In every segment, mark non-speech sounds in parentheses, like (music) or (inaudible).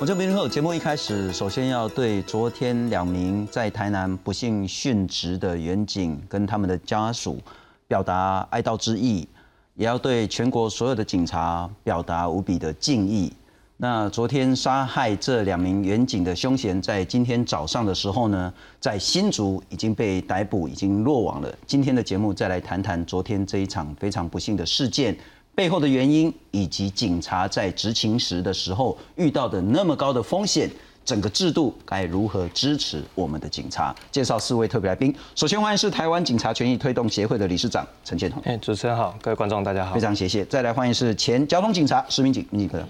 我这边后节目一开始，首先要对昨天两名在台南不幸殉职的员警跟他们的家属表达哀悼之意，也要对全国所有的警察表达无比的敬意。那昨天杀害这两名员警的凶嫌，在今天早上的时候呢，在新竹已经被逮捕，已经落网了。今天的节目再来谈谈昨天这一场非常不幸的事件。背后的原因，以及警察在执勤时的时候遇到的那么高的风险，整个制度该如何支持我们的警察？介绍四位特别来宾。首先欢迎是台湾警察权益推动协会的理事长陈建宏。哎，主持人好，各位观众大家好，非常谢谢。再来欢迎是前交通警察石明景，明警哥。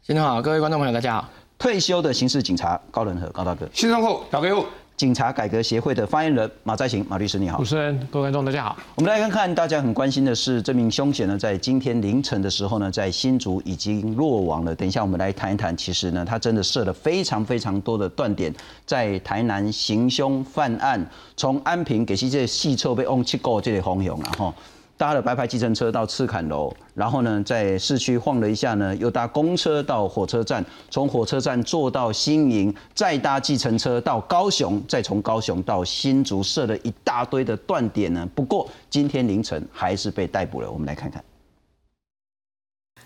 先生好，各位观众朋友大家好。退休的刑事警察高仁和高大哥。新生后小给我。警察改革协会的发言人马在行马律师，你好。主持人，各位观众，大家好。我们来看看大家很关心的是，这名凶嫌呢，在今天凌晨的时候呢，在新竹已经落网了。等一下，我们来谈一谈，其实呢，他真的设了非常非常多的断点，在台南行凶犯案，从安平给西这细臭被翁七狗这里红勇了哈。搭了白牌计程车到赤坎楼，然后呢，在市区晃了一下呢，又搭公车到火车站，从火车站坐到新营，再搭计程车到高雄，再从高雄到新竹，设了一大堆的断点呢。不过今天凌晨还是被逮捕了。我们来看看，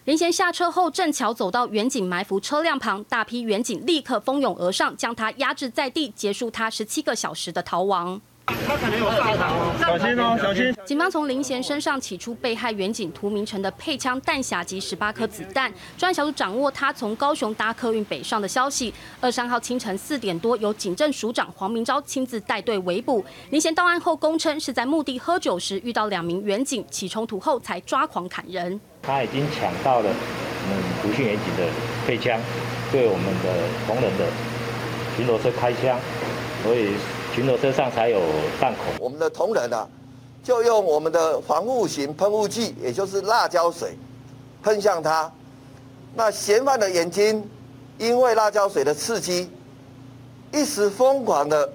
林贤下车后，正巧走到远警埋伏车辆旁，大批远警立刻蜂拥而上，将他压制在地，结束他十七个小时的逃亡。他可能有上膛哦，小心哦，小心！警方从林贤身上起出被害远景涂明成的配枪弹匣及十八颗子弹。专案小组掌握他从高雄搭客运北上的消息。二三号清晨四点多，由警政署长黄明昭亲自带队围捕林贤。到案后供称是在墓地喝酒时遇到两名远警起冲突后才抓狂砍人。他已经抢到了我们独训远警的配枪，对我们的同仁的巡逻车开枪，所以。巡逻车上才有弹孔。我们的同仁啊，就用我们的防护型喷雾剂，也就是辣椒水，喷向他。那嫌犯的眼睛因为辣椒水的刺激，一时疯狂的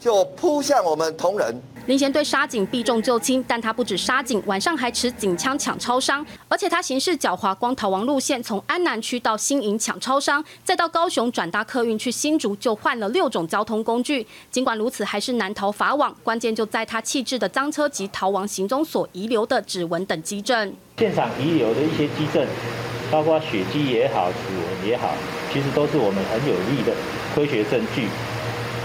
就扑向我们同仁。林贤对杀警避重就轻，但他不止杀警，晚上还持警枪抢超商，而且他行事狡猾，光逃亡路线从安南区到新营抢超商，再到高雄转搭客运去新竹，就换了六种交通工具。尽管如此，还是难逃法网。关键就在他弃置的赃车及逃亡行踪所遗留的指纹等基证。现场遗留的一些基证，包括血迹也好，指纹也好，其实都是我们很有力的科学证据。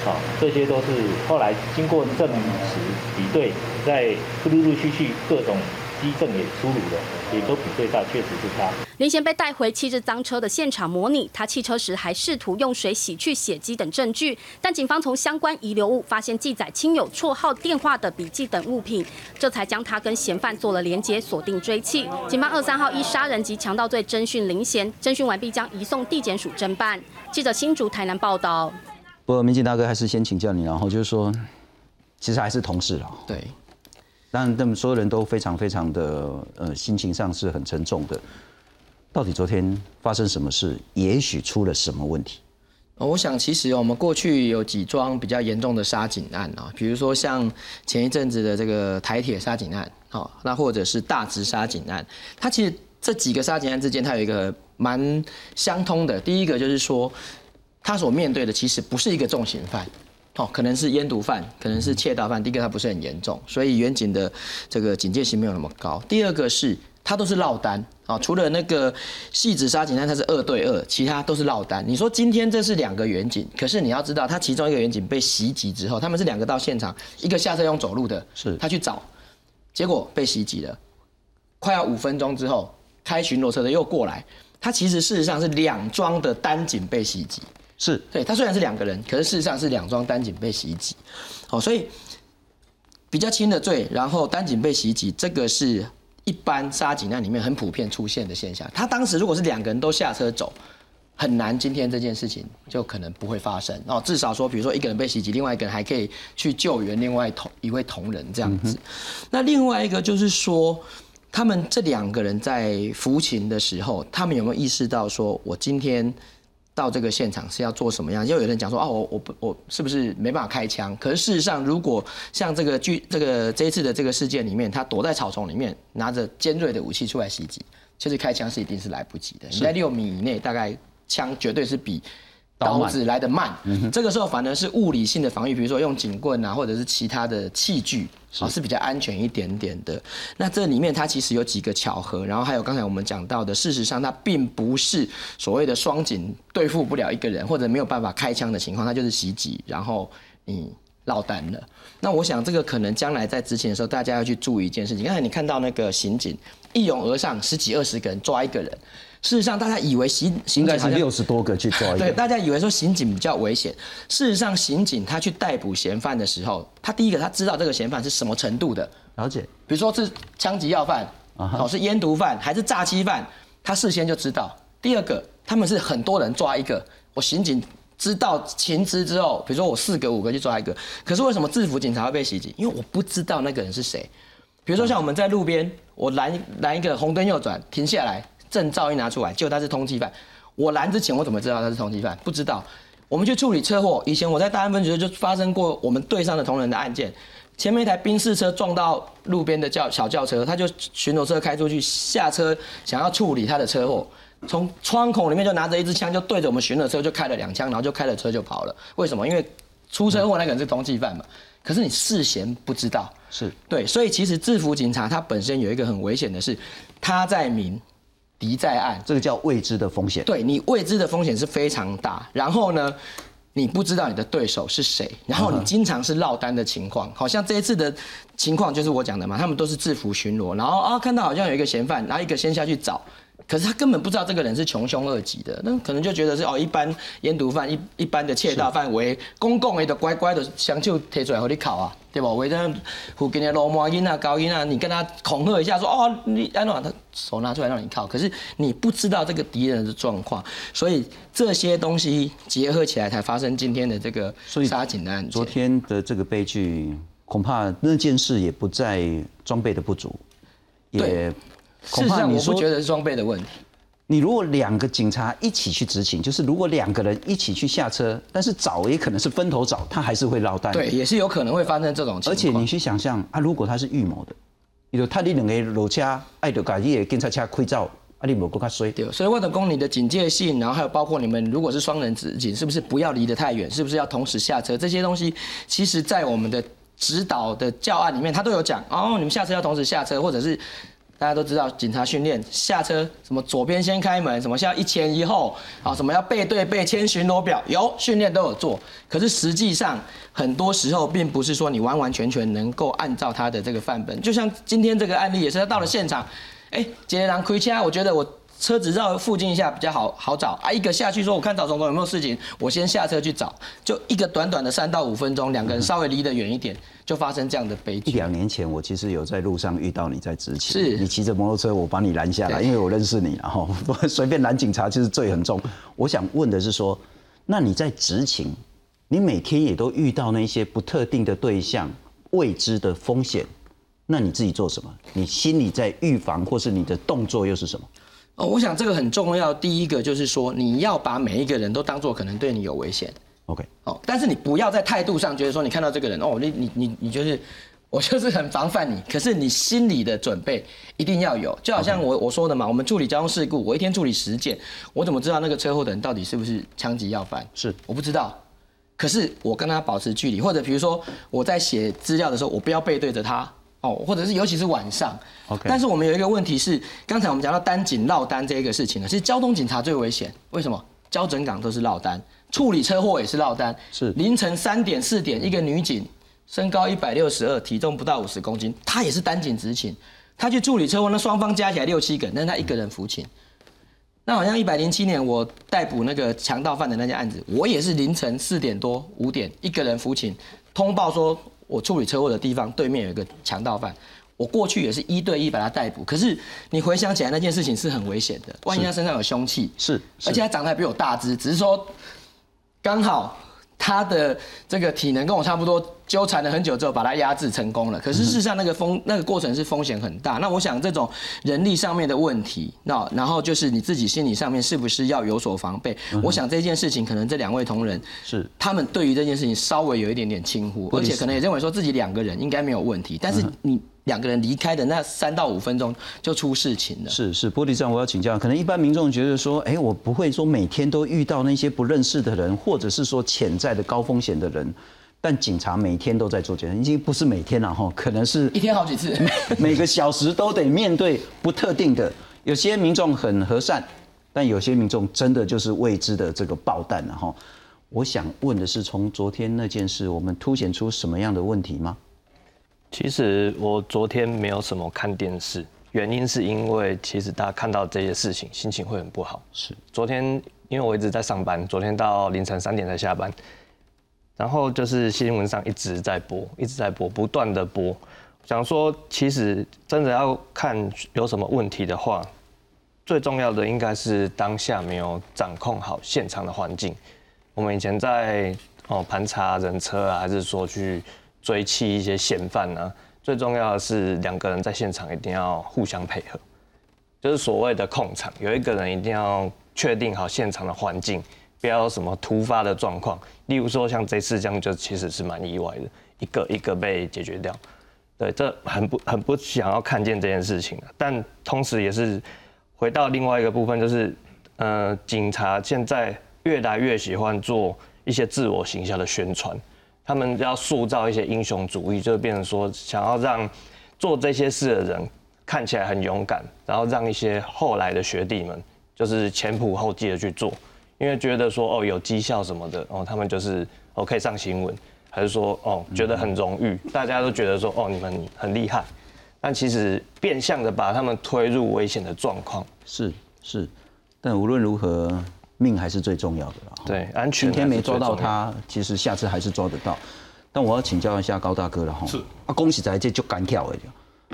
好，这些都是后来经过证实比对，在陆陆续续各种基证也出炉了，也都比对到确实是他。林贤被带回弃置赃车的现场模拟，他弃车时还试图用水洗去血迹等证据，但警方从相关遗留物发现记载亲友绰号、电话的笔记等物品，这才将他跟嫌犯做了连结，锁定追缉。警方二三号依杀人及强盗罪侦讯林贤，侦讯完毕将移送地检署侦办。记者新竹台南报道。不过，民警大哥还是先请教你，然后就是说，其实还是同事了。对，但那么所有人都非常非常的呃，心情上是很沉重的。到底昨天发生什么事？也许出了什么问题？我想，其实我们过去有几桩比较严重的杀警案啊，比如说像前一阵子的这个台铁杀警案，好，那或者是大直杀警案，它其实这几个杀警案之间，它有一个蛮相通的。第一个就是说。他所面对的其实不是一个重刑犯，哦，可能是烟毒犯，可能是窃盗犯。第一个他不是很严重，所以远景的这个警戒性没有那么高。第二个是他都是落单啊，除了那个细子杀警案他是二对二，其他都是落单。你说今天这是两个远景，可是你要知道，他其中一个远景被袭击之后，他们是两个到现场，一个下车用走路的，是他去找，结果被袭击了，快要五分钟之后，开巡逻车的又过来，他其实事实上是两桩的单警被袭击。是对他虽然是两个人，可是事实上是两桩单警被袭击，哦，所以比较轻的罪，然后单警被袭击，这个是一般杀警案里面很普遍出现的现象。他当时如果是两个人都下车走，很难今天这件事情就可能不会发生哦。至少说，比如说一个人被袭击，另外一个人还可以去救援另外同一位同仁这样子。那另外一个就是说，他们这两个人在服刑的时候，他们有没有意识到说，我今天。到这个现场是要做什么样？又有人讲说，哦，我我不我是不是没办法开枪？可是事实上，如果像这个剧这个这一次的这个事件里面，他躲在草丛里面，拿着尖锐的武器出来袭击，其实开枪是一定是来不及的。你在六米以内，大概枪绝对是比刀子来的慢。这个时候反而是物理性的防御，比如说用警棍啊，或者是其他的器具啊，是比较安全一点点的。那这里面它其实有几个巧合，然后还有刚才我们讲到的，事实上它并不是所谓的双警对付不了一个人，或者没有办法开枪的情况，它就是袭击，然后你落单了。那我想这个可能将来在执勤的时候，大家要去注意一件事情。刚才你看到那个刑警一拥而上，十几二十个人抓一个人，事实上大家以为刑刑应该是警好像六十多个去抓一 (laughs) 对，大家以为说刑警比较危险，事实上刑警他去逮捕嫌犯的时候，他第一个他知道这个嫌犯是什么程度的，了解，比如说是枪击要犯，啊是烟毒犯还是诈欺犯，他事先就知道。第二个，他们是很多人抓一个，我刑警知道情资之后，比如说我四个五个去抓一个，可是为什么制服警察会被袭击？因为我不知道那个人是谁。比如说像我们在路边，我拦拦一个红灯右转，停下来，证照一拿出来，结果他是通缉犯。我拦之前我怎么知道他是通缉犯？不知道。我们去处理车祸，以前我在大安分局就发生过我们队上的同仁的案件，前面一台宾士车撞到路边的轿小轿车，他就巡逻车开出去，下车想要处理他的车祸，从窗口里面就拿着一支枪就对着我们巡逻车就开了两枪，然后就开了车就跑了。为什么？因为出车祸那个人是通缉犯嘛。可是你事先不知道，是对，所以其实制服警察他本身有一个很危险的是，他在明，敌在暗。这个叫未知的风险。对你未知的风险是非常大。然后呢，你不知道你的对手是谁，然后你经常是落单的情况。好像这一次的情况就是我讲的嘛，他们都是制服巡逻，然后啊看到好像有一个嫌犯，然后一个先下去找。可是他根本不知道这个人是穷凶恶极的，那可能就觉得是哦，一般烟毒犯、一一般的窃盗犯为公共的就乖乖的相就提出来和你考啊，对吧？为了附近的罗马音啊、高音啊，你跟他恐吓一下说哦，你安怎他手拿出来让你靠，可是你不知道这个敌人的状况，所以这些东西结合起来才发生今天的这个杀警的案件。昨天的这个悲剧，恐怕那件事也不在装备的不足，也事实上，怕你说我不觉得是装备的问题。你如果两个警察一起去执勤，就是如果两个人一起去下车，但是找也可能是分头找，他还是会落单。对，，也是有可能会发生这种情况。而且你去想象啊，如果他是预谋的，你就他你两个落车，爱就把你的警察车开走，啊你无够较衰。对，所以为了供你的警戒性，然后还有包括你们如果是双人执勤，是不是不要离得太远？是不是要同时下车？这些东西，其实在我们的指导的教案里面，他都有讲哦，你们下车要同时下车，或者是大家都知道警察训练下车什么左边先开门，什么要一前一后啊，什么要背对背签巡逻表，有训练都有做。可是实际上很多时候并不是说你完完全全能够按照他的这个范本，就像今天这个案例也是，他到了现场，哎，杰郎亏掐，我觉得我。车子绕附近一下比较好好找啊，一个下去说我看找总统有没有事情，我先下车去找，就一个短短的三到五分钟，两个人稍微离得远一点，就发生这样的悲一剧。两年前，我其实有在路上遇到你在执勤，是你骑着摩托车，我把你拦下来，因为我认识你，然后 (laughs) 随便拦警察就是罪很重。我想问的是说，那你在执勤，你每天也都遇到那些不特定的对象、未知的风险，那你自己做什么？你心里在预防，或是你的动作又是什么？哦，我想这个很重要。第一个就是说，你要把每一个人都当做可能对你有危险 OK，哦，但是你不要在态度上觉得说你看到这个人哦，你你你你就是我就是很防范你，可是你心里的准备一定要有。就好像我我说的嘛，我们处理交通事故，我一天处理十件，我怎么知道那个车祸的人到底是不是枪击要犯？是我不知道。可是我跟他保持距离，或者比如说我在写资料的时候，我不要背对着他哦，或者是尤其是晚上。OK 但是我们有一个问题是，刚才我们讲到单警落单这一个事情呢，其实交通警察最危险。为什么？交整岗都是落单，处理车祸也是落单。是凌晨三点四点，一个女警，身高一百六十二，体重不到五十公斤，她也是单警执勤，她去处理车祸，那双方加起来六七个人，但是她一个人服勤。那好像一百零七年我逮捕那个强盗犯的那件案子，我也是凌晨四点多五点一个人服勤，通报说我处理车祸的地方对面有一个强盗犯，我过去也是一对一把他逮捕。可是你回想起来那件事情是很危险的，万一他身上有凶器，是是而且他长得还比我大只，只是说刚好他的这个体能跟我差不多，纠缠了很久之后把他压制成功了。可是事实上那个风那个过程是风险很大。那我想这种人力上面的问题，那然后就是你自己心理上面是不是要有所防备？我想这件事情可能这两位同仁是他们对于这件事情稍微有一点点轻忽，而且可能也认为说自己两个人应该没有问题，但是你。两个人离开的那三到五分钟就出事情了。是是，玻璃站我要请教，可能一般民众觉得说，哎，我不会说每天都遇到那些不认识的人，或者是说潜在的高风险的人，但警察每天都在做检查，已经不是每天了哈，可能是 (laughs) 一天好几次，每个小时都得面对不特定的。有些民众很和善，但有些民众真的就是未知的这个爆弹了哈。我想问的是，从昨天那件事，我们凸显出什么样的问题吗？其实我昨天没有什么看电视，原因是因为其实大家看到这些事情，心情会很不好。是昨天因为我一直在上班，昨天到凌晨三点才下班，然后就是新闻上一直在播，一直在播，不断的播。想说，其实真的要看有什么问题的话，最重要的应该是当下没有掌控好现场的环境。我们以前在哦盘查人车啊，还是说去。追缉一些嫌犯呢，最重要的是两个人在现场一定要互相配合，就是所谓的控场，有一个人一定要确定好现场的环境，不要什么突发的状况。例如说像这次这样，就其实是蛮意外的，一个一个被解决掉。对，这很不很不想要看见这件事情，但同时也是回到另外一个部分，就是呃，警察现在越来越喜欢做一些自我形象的宣传。他们要塑造一些英雄主义，就变成说想要让做这些事的人看起来很勇敢，然后让一些后来的学弟们就是前仆后继的去做，因为觉得说哦有绩效什么的，哦他们就是哦可以上新闻，还是说哦觉得很荣誉，大家都觉得说哦你们很厉害，但其实变相的把他们推入危险的状况。是是，但无论如何。命还是最重要的了。对，安全。今天没抓到他，其实下次还是抓得到。但我要请教一下高大哥了哈。是。啊，恭喜在这就敢跳的。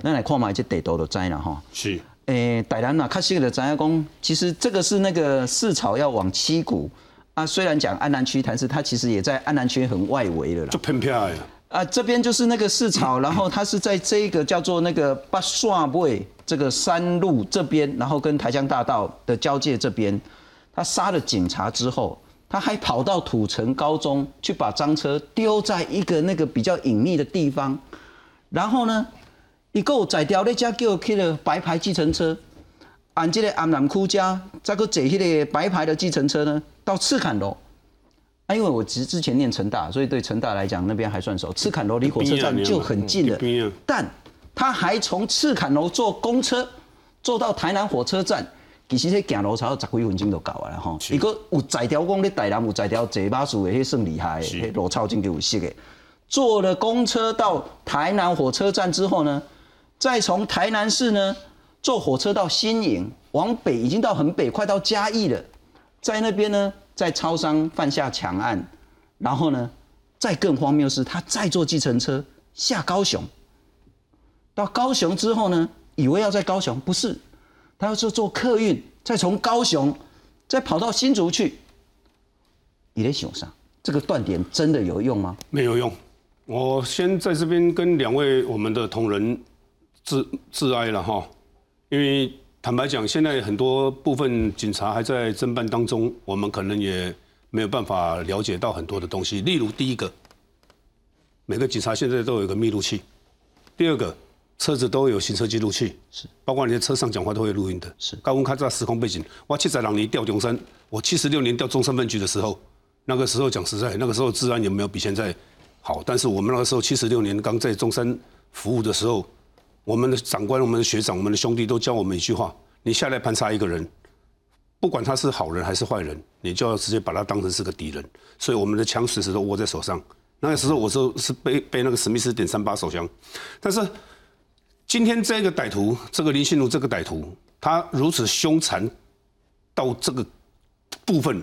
那来看嘛，这地图就知了哈。是。诶，台南呐，看新的张家公，其实这个是那个市草要往七股啊。虽然讲安南区，但是它其实也在安南区很外围的啦。就偏偏呀。啊，这边就是那个市草，然后它是在这个叫做那个八刷位这个山路这边，然后跟台江大道的交界这边。他杀了警察之后，他还跑到土城高中去把赃车丢在一个那个比较隐秘的地方，然后呢，一个宰掉那家叫去了白牌计程车，按这个安南区家再个坐迄个白牌的计程车呢，到赤坎楼。啊，因为我其实之前念成大，所以对成大来讲那边还算熟。赤坎楼离火车站就很近了，但他还从赤坎楼坐公车坐到台南火车站。其实迄行路差十几分钟就到啊了吼。如果有在条讲咧台南有在条坐巴士的，迄算厉害的，迄路超真就有识的。坐了公车到台南火车站之后呢，再从台南市呢坐火车到新营，往北已经到很北，快到嘉义了。在那边呢，在超商犯下强案，然后呢，再更荒谬是，他再坐计程车下高雄。到高雄之后呢，以为要在高雄，不是。他要是做客运，再从高雄再跑到新竹去，你在想啥？这个断点真的有用吗？没有用。我先在这边跟两位我们的同仁致致哀了哈，因为坦白讲，现在很多部分警察还在侦办当中，我们可能也没有办法了解到很多的东西。例如，第一个，每个警察现在都有一个密录器；第二个。车子都有行车记录器，是，包括你在车上讲话都会录音的。是，高温开这时空背景，我七十六年调中山，我七十六年调中山分局的时候，那个时候讲实在，那个时候治安也没有比现在好。但是我们那个时候七十六年刚在中山服务的时候，我们的长官、我们的学长、我们的兄弟都教我们一句话：你下来盘查一个人，不管他是好人还是坏人，你就要直接把他当成是个敌人。所以我们的枪随时都握在手上。那个时候我说是背背那个史密斯点三八手枪，但是。今天这个歹徒，这个林信如这个歹徒，他如此凶残到这个部分，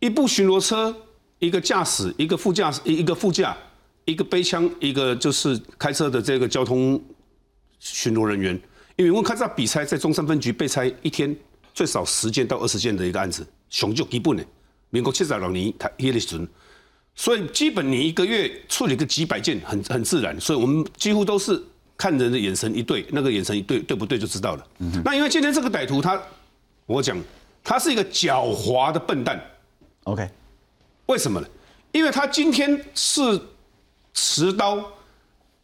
一部巡逻车，一个驾驶，一个副驾驶，一个副驾，一个背枪，一个就是开车的这个交通巡逻人员。因为我看这比赛在中山分局被拆一天最少十件到二十件的一个案子，雄就基本的，民国七十六年他迄个时阵，所以基本你一个月处理个几百件，很很自然。所以我们几乎都是。看人的眼神一对，那个眼神一对，对不对就知道了。那因为今天这个歹徒他，我讲他是一个狡猾的笨蛋。OK，为什么呢？因为他今天是持刀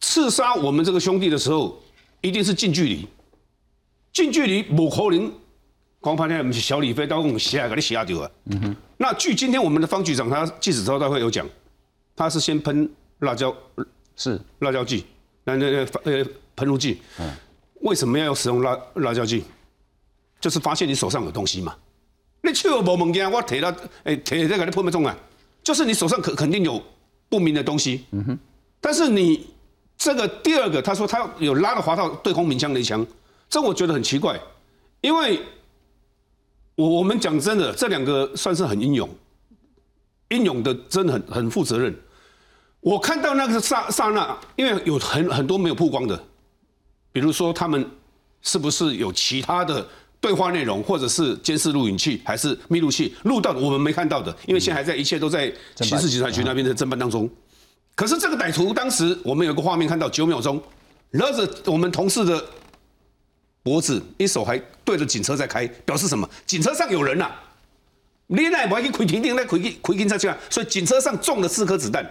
刺杀我们这个兄弟的时候，一定是近距离，近距离不可能。光盘天不是小李飞刀，我们下给你下掉啊。嗯哼。那据今天我们的方局长他记者招待会有讲，他是先喷辣椒，是辣椒剂，那那那呃喷雾剂。嗯。为什么要使用辣辣椒剂？就是发现你手上有东西嘛。你手无物件，我提了，诶，提这个你喷不中啊？就是你手上肯肯定有不明的东西。嗯哼。但是你这个第二个，他说他有拉了滑套对空鸣枪的一枪，这我觉得很奇怪，因为。我我们讲真的，这两个算是很英勇，英勇的真的很很负责任。我看到那个刹刹那，因为有很很多没有曝光的，比如说他们是不是有其他的对话内容，或者是监视录影器，还是密录器录到的，我们没看到的，因为现在还在一切都在刑事警察局那边的侦办当中。可是这个歹徒当时我们有个画面看到九秒钟，勒着我们同事的。脖子一手还对着警车在开，表示什么？警车上有人呐！你那不要去开停停，那开开警车去啊！所以警车上中了四颗子弹。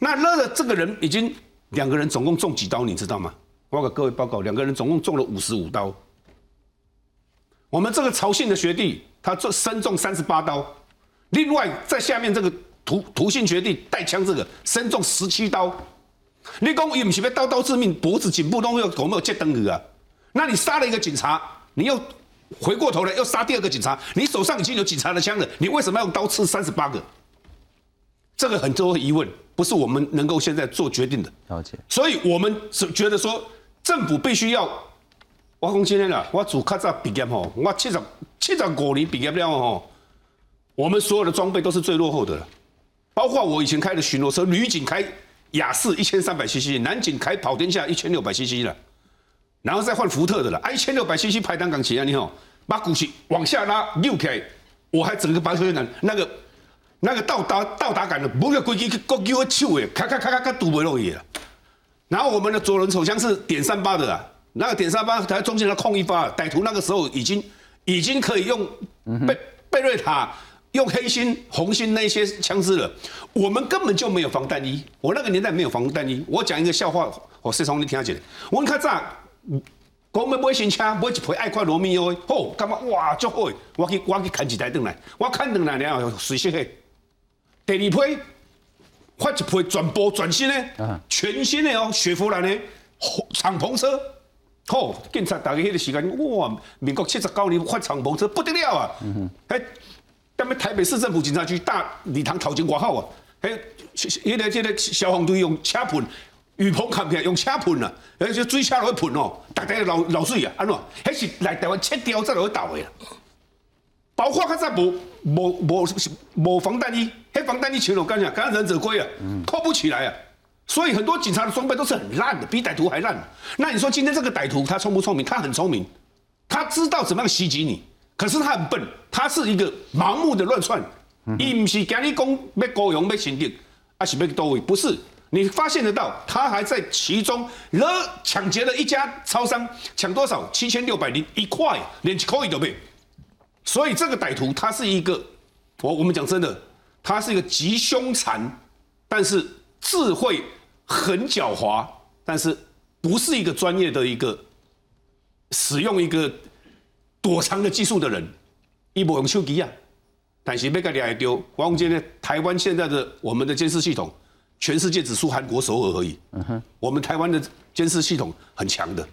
那勒的这个人已经两个人总共中几刀，你知道吗？我给各位报告，两个人总共中了五十五刀。我们这个曹姓的学弟，他中身中三十八刀。另外在下面这个涂涂姓学弟带枪这个身中十七刀。你讲伊不是要刀刀致命，脖子颈部都没有有没有接灯鱼啊？那你杀了一个警察，你又回过头来又杀第二个警察，你手上已经有警察的枪了，你为什么要用刀刺三十八个？这个很多疑问，不是我们能够现在做决定的。了解。所以我们是觉得说，政府必须要，我讲今天了，我主卡在毕业吼，我七十七十五年毕业了吼，我们所有的装备都是最落后的了，包括我以前开的巡逻车，女警开雅士一千三百 CC，男警开跑天下一千六百 CC 了。然后再换福特的了，一千六百 cc 排单港起啊，你好，把股息往下拉，六 K，我还整个把车杆那个那个到达到达感的，不要规矩去勾我手诶，咔咔咔咔咔堵不落去了。然后我们的左轮手枪是点三八的啊，那个点三八它中间的空一发，歹徒那个时候已经已经可以用贝贝瑞塔、用黑心、红心那些枪支了，我们根本就没有防弹衣，我那个年代没有防弹衣。我讲一个笑话，我是从你听下去的，我看这。讲要买新车，买一批爱快罗密欧，好，感觉哇，足好，我去我去砍一台转来，我砍转来了，随色的。第二批发一批全部全新的，全新的哦，雪佛兰的敞篷车，好，警察大家迄个时间，哇，民国七十九年发敞篷车不得了啊！嘿，踮咧台北市政府警察局大礼堂头前挂号啊，哎，迄个这个消防队用车喷。雨棚看起来用车喷啊，而且水车落去喷哦，大家流流水啊，安怎？迄是来台湾切掉才落去倒的啦。包括较早无无无无防弹衣，黑防弹衣穿落干啥？干忍者龟啊，扣不起来啊。所以很多警察的装备都是很烂的，比歹徒还烂。那你说今天这个歹徒他聪不聪明？他很聪明，他知道怎么样袭击你，可是他很笨，他是一个盲目的乱窜。伊唔是今日讲要高雄要新店，还是要到位？不是。你发现得到，他还在其中了抢劫了一家超商，抢多少？七千六百零一块，连一块都没。所以这个歹徒他是一个，我我们讲真的，他是一个极凶残，但是智慧很狡猾，但是不是一个专业的一个使用一个躲藏的技术的人。一波用手机啊，但是被个你还丢。王今天台湾现在的我们的监视系统。全世界只输韩国首尔而已。嗯哼，我们台湾的监视系统很强的。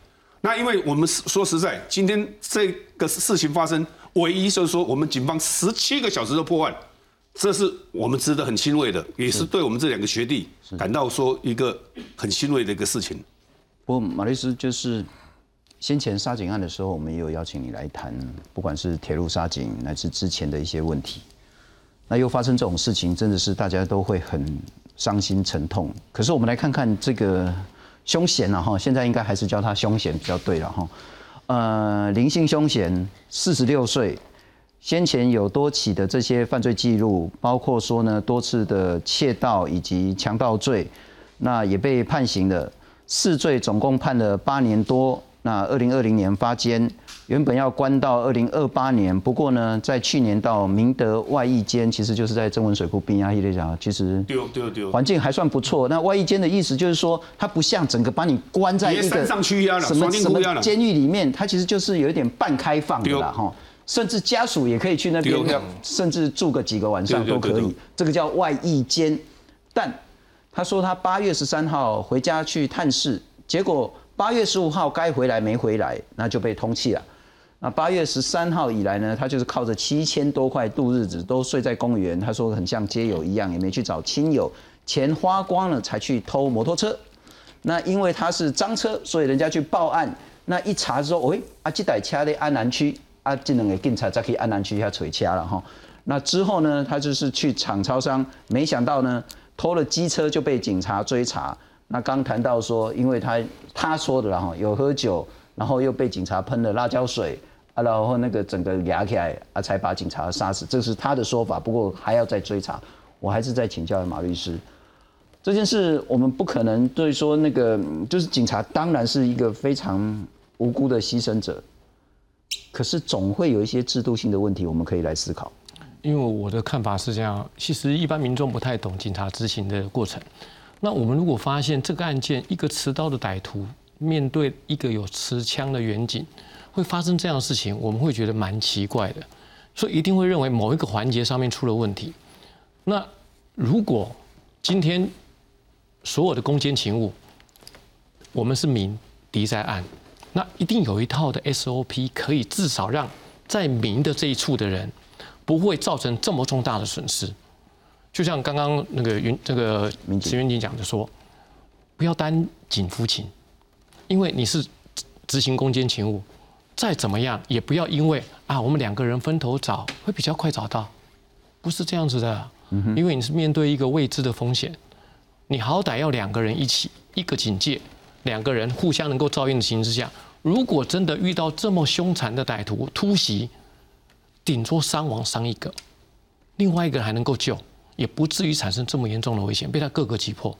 那因为我们说实在，今天这个事情发生，唯一就是说，我们警方十七个小时的破案，这是我们值得很欣慰的，也是对我们这两个学弟感到说一个很欣慰的一个事情。不过马律师就是先前杀警案的时候，我们也有邀请你来谈，不管是铁路杀警，乃至之前的一些问题。那又发生这种事情，真的是大家都会很。伤心沉痛，可是我们来看看这个凶险了哈，现在应该还是叫他凶险比较对了哈。呃，林姓凶险，四十六岁，先前有多起的这些犯罪记录，包括说呢多次的窃盗以及强盗罪，那也被判刑了，四罪总共判了八年多，那二零二零年发监，原本要关到二零二八年，不过呢，在去年到明德外役监，其实就是在曾文水库边啊，一类讲，其实对对对，环境还算不错。那外役监的意思就是说，它不像整个把你关在一个什么什么了监狱里面，它其实就是有一点半开放的啦，哈。甚至家属也可以去那边，甚至住个几个晚上都可以。这个叫外役监。但他说他八月十三号回家去探视，结果八月十五号该回来没回来，那就被通缉了。那八月十三号以来呢，他就是靠着七千多块度日子，都睡在公园。他说很像街友一样，也没去找亲友，钱花光了才去偷摩托车。那因为他是赃车，所以人家去报案。那一查说，喂，啊，这台车在安南区。啊，这两个警察再去安南区下捶掐了哈。那之后呢，他就是去厂超商，没想到呢，偷了机车就被警察追查。那刚谈到说，因为他他说的了哈，有喝酒，然后又被警察喷了辣椒水啊，然后那个整个压起来啊，才把警察杀死，这是他的说法。不过还要再追查，我还是在请教马律师，这件事我们不可能对说那个就是警察当然是一个非常无辜的牺牲者。可是总会有一些制度性的问题，我们可以来思考。因为我的看法是这样，其实一般民众不太懂警察执行的过程。那我们如果发现这个案件，一个持刀的歹徒面对一个有持枪的远警，会发生这样的事情，我们会觉得蛮奇怪的，所以一定会认为某一个环节上面出了问题。那如果今天所有的攻坚勤务，我们是明，敌在暗。那一定有一套的 SOP，可以至少让在明的这一处的人不会造成这么重大的损失。就像刚刚那个云这个石云锦讲的说，不要担警夫情，因为你是执行攻坚勤务，再怎么样也不要因为啊我们两个人分头找会比较快找到，不是这样子的。因为你是面对一个未知的风险，你好歹要两个人一起，一个警戒，两个人互相能够照应的情形之下。如果真的遇到这么凶残的歹徒突袭，顶多伤亡伤一个，另外一个人还能够救，也不至于产生这么严重的危险，被他各个击破。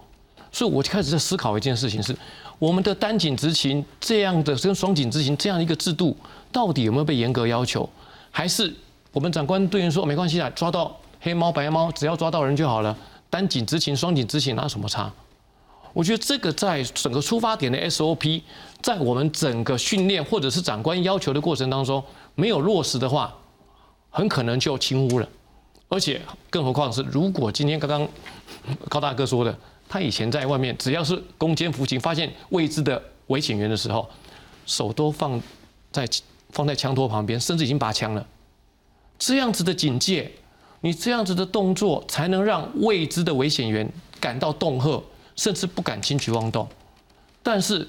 所以我就开始在思考一件事情：是我们的单警执勤这样的跟双警执勤这样一个制度，到底有没有被严格要求？还是我们长官队员说没关系啊，抓到黑猫白猫，只要抓到人就好了。单警执勤、双警执勤哪有什么差？我觉得这个在整个出发点的 SOP，在我们整个训练或者是长官要求的过程当中没有落实的话，很可能就轻忽了。而且，更何况是如果今天刚刚高大哥说的，他以前在外面只要是攻坚服刑，发现未知的危险源的时候，手都放在放在枪托旁边，甚至已经拔枪了。这样子的警戒，你这样子的动作，才能让未知的危险源感到恫吓。甚至不敢轻举妄动，但是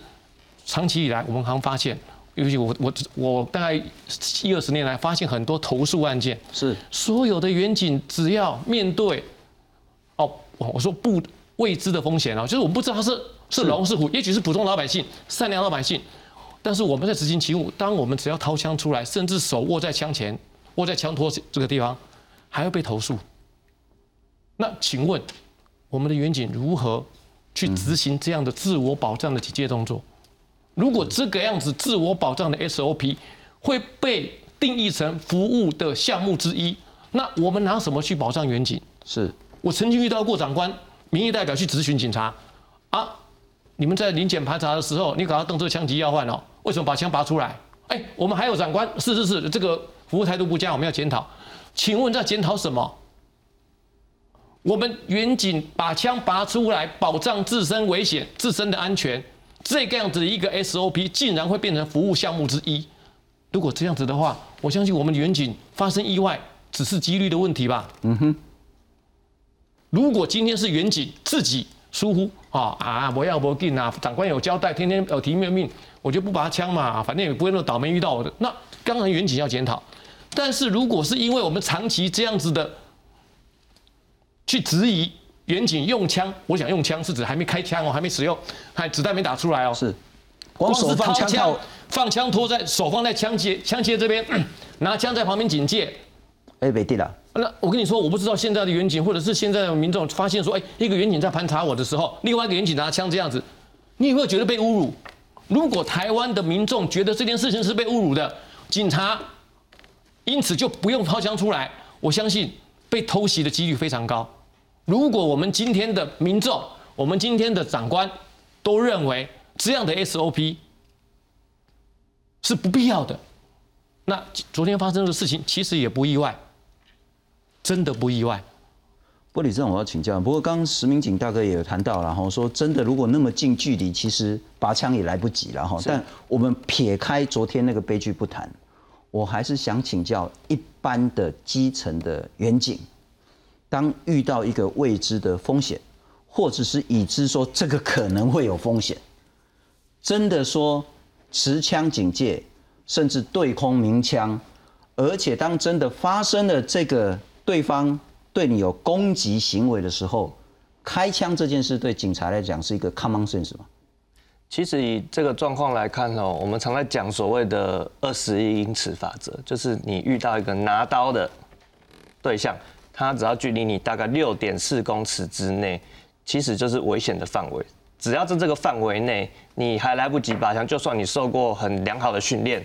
长期以来，我们还发现，尤其我我我大概一二十年来，发现很多投诉案件，是。所有的远景只要面对，哦，我说不未知的风险啊，就是我们不知道他是是龙是虎，也许是普通老百姓、善良老百姓，但是我们在执行勤务，当我们只要掏枪出来，甚至手握在枪前，握在枪托这个地方，还要被投诉，那请问我们的远景如何？去执行这样的自我保障的警戒动作，如果这个样子自我保障的 SOP 会被定义成服务的项目之一，那我们拿什么去保障远景？是我曾经遇到过长官，民意代表去咨询警察，啊，你们在临检排查的时候，你搞到动作枪击要换哦，为什么把枪拔出来？哎，我们还有长官，是是是，这个服务态度不佳，我们要检讨。请问在检讨什么？我们远景把枪拔出来，保障自身危险、自身的安全，这个样子的一个 SOP，竟然会变成服务项目之一。如果这样子的话，我相信我们远景发生意外只是几率的问题吧。嗯哼。如果今天是远景自己疏忽啊啊，不要不进啊，长官有交代，天天有提面命，我就不拔枪嘛，反正也不会那么倒霉遇到我的。那当然远景要检讨。但是如果是因为我们长期这样子的，去质疑远景用枪，我想用枪是指还没开枪哦，还没使用，还子弹没打出来哦。是，光是掏枪，放枪托在手放在枪械枪械这边，(coughs) 拿枪在旁边警戒。哎，没地了。那我跟你说，我不知道现在的远景或者是现在的民众发现说，哎，一个远景在盘查我的时候，另外一个远景拿枪这样子，你有没有觉得被侮辱？如果台湾的民众觉得这件事情是被侮辱的，警察因此就不用掏枪出来，我相信被偷袭的几率非常高。如果我们今天的民众，我们今天的长官都认为这样的 SOP 是不必要的，那昨天发生的事情其实也不意外，真的不意外。不过李正，我要请教。不过刚刚石明景大哥也有谈到了哈，说真的，如果那么近距离，其实拔枪也来不及了哈。但我们撇开昨天那个悲剧不谈，我还是想请教一般的基层的远警，当遇到一个未知的风险，或者是已知说这个可能会有风险，真的说持枪警戒，甚至对空鸣枪，而且当真的发生了这个对方。对你有攻击行为的时候，开枪这件事对警察来讲是一个 common sense 吗？其实以这个状况来看哦，我们常在讲所谓的二十一英尺法则，就是你遇到一个拿刀的对象，他只要距离你大概六点四公尺之内，其实就是危险的范围。只要在这个范围内，你还来不及拔枪，就算你受过很良好的训练。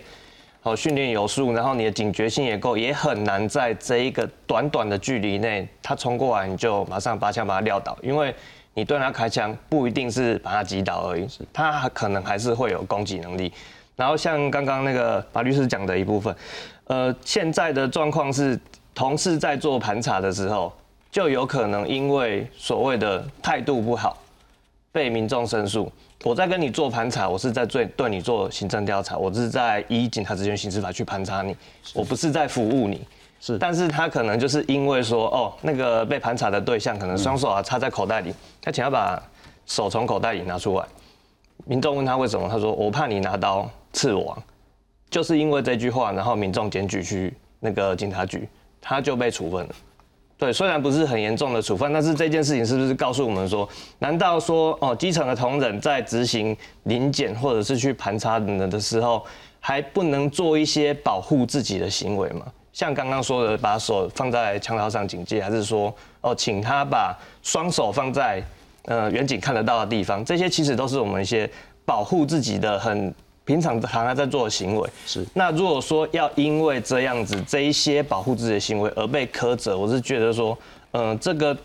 哦，训练有素，然后你的警觉性也够，也很难在这一个短短的距离内，他冲过来你就马上拔枪把他撂倒，因为你对他开枪不一定是把他击倒而已，他可能还是会有攻击能力。然后像刚刚那个马律师讲的一部分，呃，现在的状况是同事在做盘查的时候，就有可能因为所谓的态度不好，被民众申诉。我在跟你做盘查，我是在对对你做行政调查，我是在依警察职权刑事法去盘查你，我不是在服务你。是，但是他可能就是因为说，哦，那个被盘查的对象可能双手啊插在口袋里，他想要把手从口袋里拿出来。民众问他为什么，他说我怕你拿刀刺我，就是因为这句话，然后民众检举去那个警察局，他就被处分了。对，虽然不是很严重的处分，但是这件事情是不是告诉我们说，难道说哦，基层的同仁在执行临检或者是去盘查等等的时候，还不能做一些保护自己的行为吗？像刚刚说的，把手放在枪刀上警戒，还是说哦，请他把双手放在呃远景看得到的地方，这些其实都是我们一些保护自己的很。平常常常在做的行为是，那如果说要因为这样子这一些保护自己的行为而被苛责，我是觉得说，嗯，这个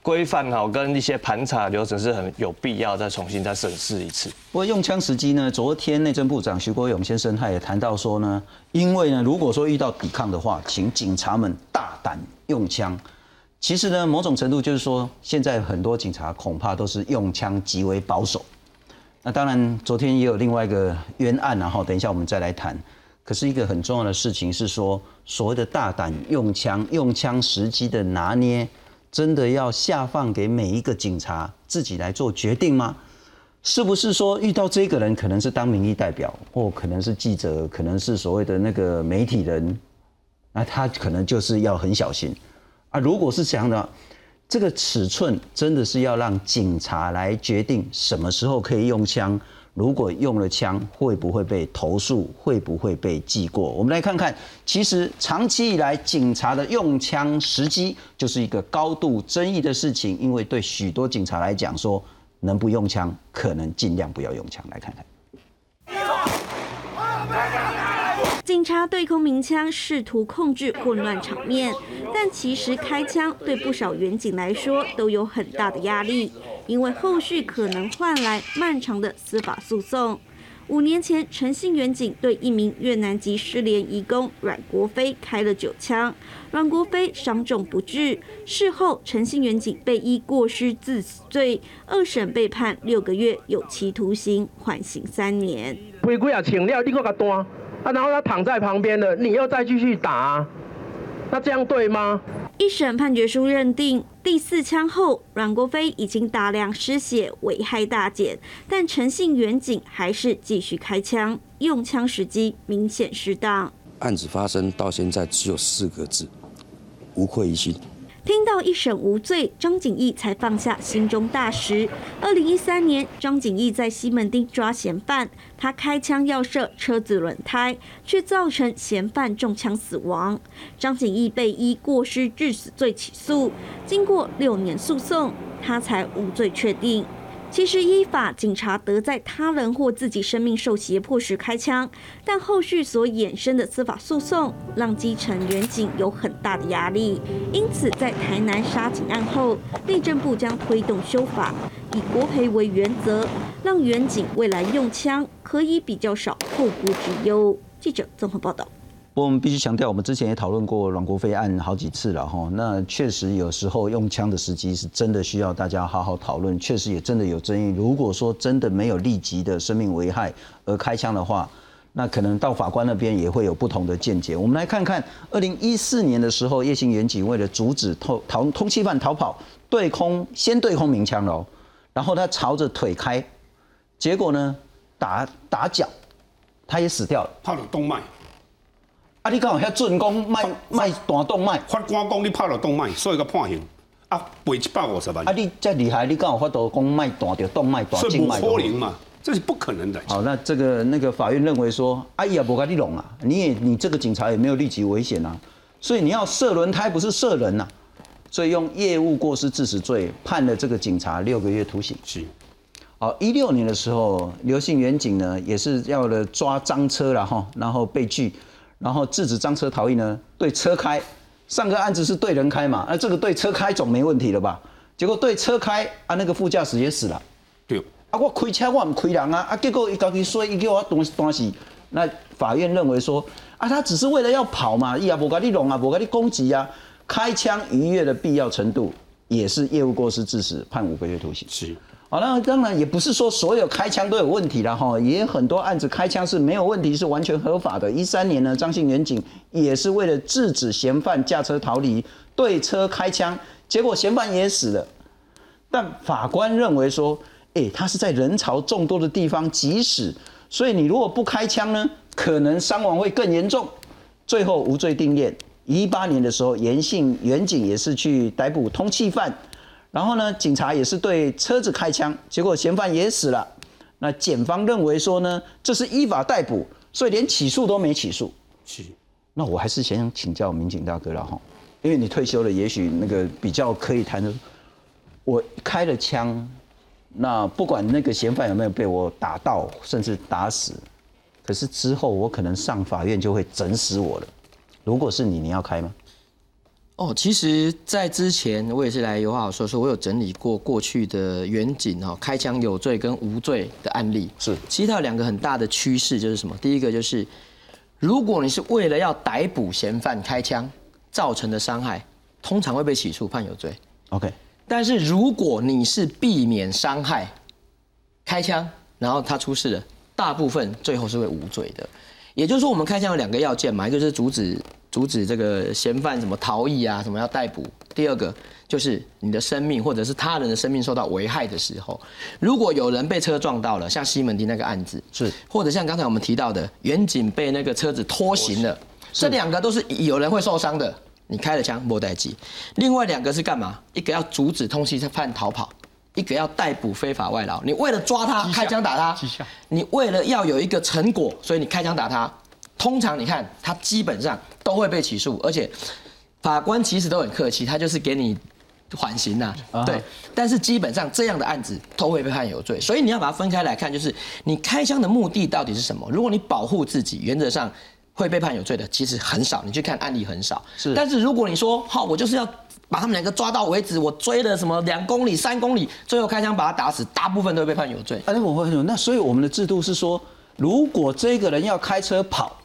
规范哈跟一些盘查流程是很有必要再重新再审视一次。不过用枪时机呢，昨天内政部长徐国勇先生他也谈到说呢，因为呢，如果说遇到抵抗的话，请警察们大胆用枪。其实呢，某种程度就是说，现在很多警察恐怕都是用枪极为保守。那当然，昨天也有另外一个冤案，然后等一下我们再来谈。可是一个很重要的事情是说，所谓的大胆用枪、用枪时机的拿捏，真的要下放给每一个警察自己来做决定吗？是不是说遇到这个人可能是当民意代表，或可能是记者，可能是所谓的那个媒体人，那他可能就是要很小心啊？如果是这样的。这个尺寸真的是要让警察来决定什么时候可以用枪，如果用了枪会不会被投诉，会不会被记过？我们来看看，其实长期以来警察的用枪时机就是一个高度争议的事情，因为对许多警察来讲，说能不用枪，可能尽量不要用枪。来看看。警察对空鸣枪，试图控制混乱场面，但其实开枪对不少远警来说都有很大的压力，因为后续可能换来漫长的司法诉讼。五年前，陈姓远警对一名越南籍失联移工阮国飞开了九枪，阮国飞伤重不治。事后，陈姓远警被依过失致死罪，二审被判六个月有期徒刑，缓刑三年。违规啊，请料立刻给断。啊，然后他躺在旁边的，你又再继续打，那这样对吗？一审判决书认定，第四枪后，阮国飞已经大量失血，危害大减，但陈姓远警还是继续开枪，用枪时机明显失当。案子发生到现在只有四个字：无愧于心。听到一审无罪，张景义才放下心中大石。二零一三年，张景义在西门町抓嫌犯，他开枪要射车子轮胎，却造成嫌犯中枪死亡。张景义被依过失致死罪起诉，经过六年诉讼，他才无罪确定。其实依法，警察得在他人或自己生命受胁迫时开枪，但后续所衍生的司法诉讼，让基层远警有很大的压力。因此，在台南杀警案后，内政部将推动修法，以国赔为原则，让远警未来用枪可以比较少后顾之忧。记者综合报道。我们必须强调，我们之前也讨论过阮国飞案好几次了哈。那确实有时候用枪的时机是真的需要大家好好讨论，确实也真的有争议。如果说真的没有立即的生命危害而开枪的话，那可能到法官那边也会有不同的见解。我们来看看，二零一四年的时候，叶姓远警为了阻止偷逃通缉犯逃跑，对空先对空鸣枪喽，然后他朝着腿开，结果呢打打脚，他也死掉了，拍了动脉。啊！你讲遐准讲卖卖断动脉，法官讲你拍了动脉，所以个判刑啊，赔一百五十万。啊！你这厉害，你讲有法度讲卖断掉动脉、断静脉？不可能嘛，这是不可能的。好，那这个那个法院认为说，阿姨也不该你弄啊，你也你这个警察也没有立即危险啊，所以你要射轮胎不是射人呐，所以用业务过失致死罪判了这个警察六个月徒刑。是。好，一六年的时候，刘姓远警呢也是要了抓赃车了哈，然后被拒。然后制止赃车逃逸呢？对车开，上个案子是对人开嘛？那这个对车开总没问题了吧？结果对车开啊，那个副驾驶也死了。对。啊，我开车我唔开人啊，啊，结果一高去说一叫我东东西，那法院认为说啊，他只是为了要跑嘛，伊也无甲你弄啊，无甲你攻击啊，开枪逾越的必要程度也是业务过失致死，判五个月徒刑。是。好，那当然也不是说所有开枪都有问题了哈，也很多案子开枪是没有问题，是完全合法的。一三年呢，张姓远警也是为了制止嫌犯驾车逃离，对车开枪，结果嫌犯也死了。但法官认为说，哎，他是在人潮众多的地方急驶，所以你如果不开枪呢，可能伤亡会更严重。最后无罪定谳。一八年的时候，严姓远警也是去逮捕通缉犯。然后呢，警察也是对车子开枪，结果嫌犯也死了。那检方认为说呢，这是依法逮捕，所以连起诉都没起诉。是。那我还是先想请教民警大哥了哈，因为你退休了，也许那个比较可以谈的。我开了枪，那不管那个嫌犯有没有被我打到，甚至打死，可是之后我可能上法院就会整死我了。如果是你，你要开吗？哦，其实，在之前我也是来有话好说，说我有整理过过去的远景哈，开枪有罪跟无罪的案例。是，其实它有两个很大的趋势，就是什么？第一个就是，如果你是为了要逮捕嫌犯开枪造成的伤害，通常会被起诉判有罪。OK。但是如果你是避免伤害开枪，然后他出事了，大部分最后是会无罪的。也就是说，我们开枪有两个要件嘛，一个是阻止。阻止这个嫌犯什么逃逸啊，什么要逮捕。第二个就是你的生命或者是他人的生命受到危害的时候，如果有人被车撞到了，像西门町那个案子是，或者像刚才我们提到的远景被那个车子拖行了，这两个都是有人会受伤的。你开了枪莫待机。另外两个是干嘛？一个要阻止通缉犯逃跑，一个要逮捕非法外劳。你为了抓他开枪打他，你为了要有一个成果，所以你开枪打他。通常你看，他基本上都会被起诉，而且法官其实都很客气，他就是给你缓刑呐，对。但是基本上这样的案子都会被判有罪，所以你要把它分开来看，就是你开枪的目的到底是什么？如果你保护自己，原则上会被判有罪的其实很少，你去看案例很少。是。但是如果你说好，我就是要把他们两个抓到为止，我追了什么两公里、三公里，最后开枪把他打死，大部分都会被判有罪。哎，我会那所以我们的制度是说，如果这个人要开车跑。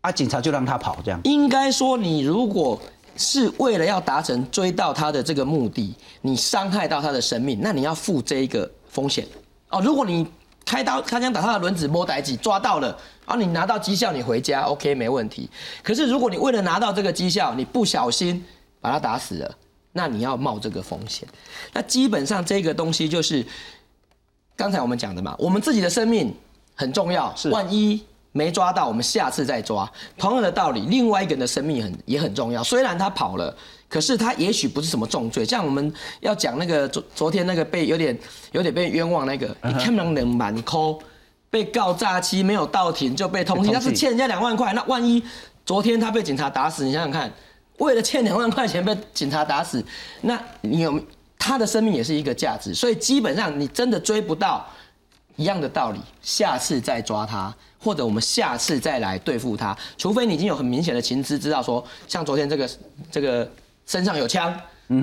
啊！警察就让他跑，这样应该说，你如果是为了要达成追到他的这个目的，你伤害到他的生命，那你要负这一个风险哦。如果你开刀开枪打他的轮子，摸歹几抓到了，啊，你拿到绩效，你回家 OK 没问题。可是如果你为了拿到这个绩效，你不小心把他打死了，那你要冒这个风险。那基本上这个东西就是刚才我们讲的嘛，我们自己的生命很重要，是万一。没抓到，我们下次再抓。同样的道理，另外一个人的生命很也很重要。虽然他跑了，可是他也许不是什么重罪。像我们要讲那个昨昨天那个被有点有点被冤枉那个，你看不能两满扣，被告诈欺没有到庭就被通缉，他是欠人家两万块。那万一昨天他被警察打死，你想想看，为了欠两万块钱被警察打死，那你有他的生命也是一个价值，所以基本上你真的追不到，一样的道理，下次再抓他，或者我们下次再来对付他，除非你已经有很明显的情资，知道说，像昨天这个这个身上有枪，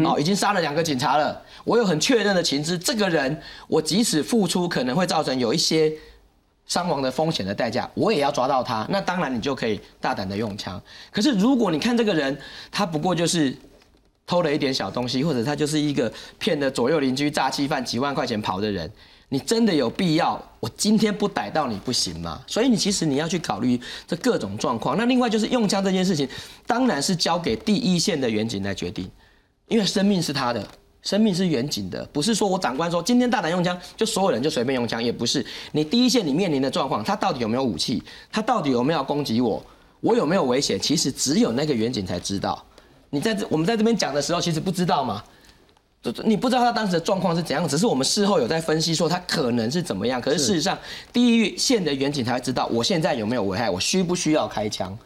哦，已经杀了两个警察了，我有很确认的情资，这个人我即使付出可能会造成有一些伤亡的风险的代价，我也要抓到他，那当然你就可以大胆的用枪。可是如果你看这个人，他不过就是。偷了一点小东西，或者他就是一个骗的左右邻居诈欺犯几万块钱跑的人，你真的有必要我今天不逮到你不行吗？所以你其实你要去考虑这各种状况。那另外就是用枪这件事情，当然是交给第一线的远警来决定，因为生命是他的，生命是远警的，不是说我长官说今天大胆用枪，就所有人就随便用枪，也不是。你第一线你面临的状况，他到底有没有武器？他到底有没有攻击我？我有没有危险？其实只有那个远警才知道。你在这我们在这边讲的时候，其实不知道嘛，就你不知道他当时的状况是怎样，只是我们事后有在分析说他可能是怎么样。可是事实上，第一线的远警才会知道我现在有没有危害，我需不需要开枪。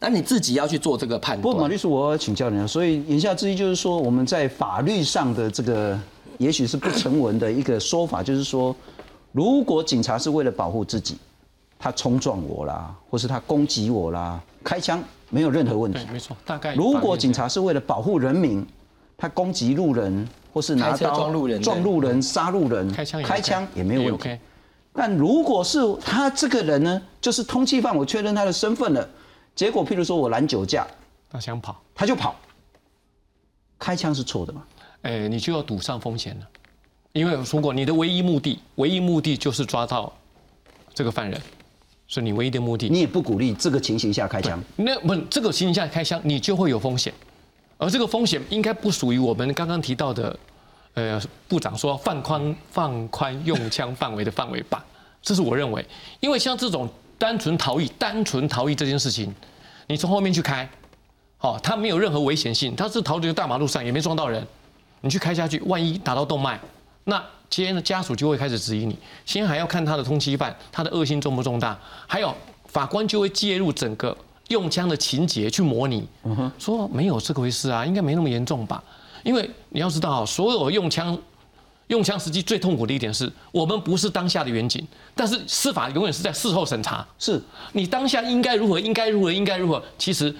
那你自己要去做这个判断。不过马律师，我请教你啊，所以言下之意就是说，我们在法律上的这个也许是不成文的一个说法，就是说，如果警察是为了保护自己，他冲撞我啦，或是他攻击我啦，开枪。没有任何问题，没错。大概如果警察是为了保护人民，他攻击路人或是拿刀撞路人、撞路人、杀路人，开枪开枪也没有问题。但如果是他这个人呢，就是通缉犯，我确认他的身份了，结果譬如说我拦酒驾，他想跑，他就跑，开枪是错的嘛？哎，你就要赌上风险了，因为如果你的唯一目的，唯一目的就是抓到这个犯人。是你唯一的目的，你也不鼓励这个情形下开枪。那不，这个情形下开枪，你就会有风险，而这个风险应该不属于我们刚刚提到的，呃，部长说放宽放宽用枪范围的范围吧。这是我认为，因为像这种单纯逃逸、单纯逃逸这件事情，你从后面去开，哦，他没有任何危险性，他是逃离大马路上也没撞到人，你去开下去，万一打到动脉，那。接家属就会开始质疑你，先还要看他的通缉犯，他的恶性重不重大，还有法官就会介入整个用枪的情节去模拟，说没有这个回事啊，应该没那么严重吧？因为你要知道，所有用枪用枪时机最痛苦的一点是我们不是当下的远景，但是司法永远是在事后审查，是。你当下应该如何，应该如何，应该如何，其实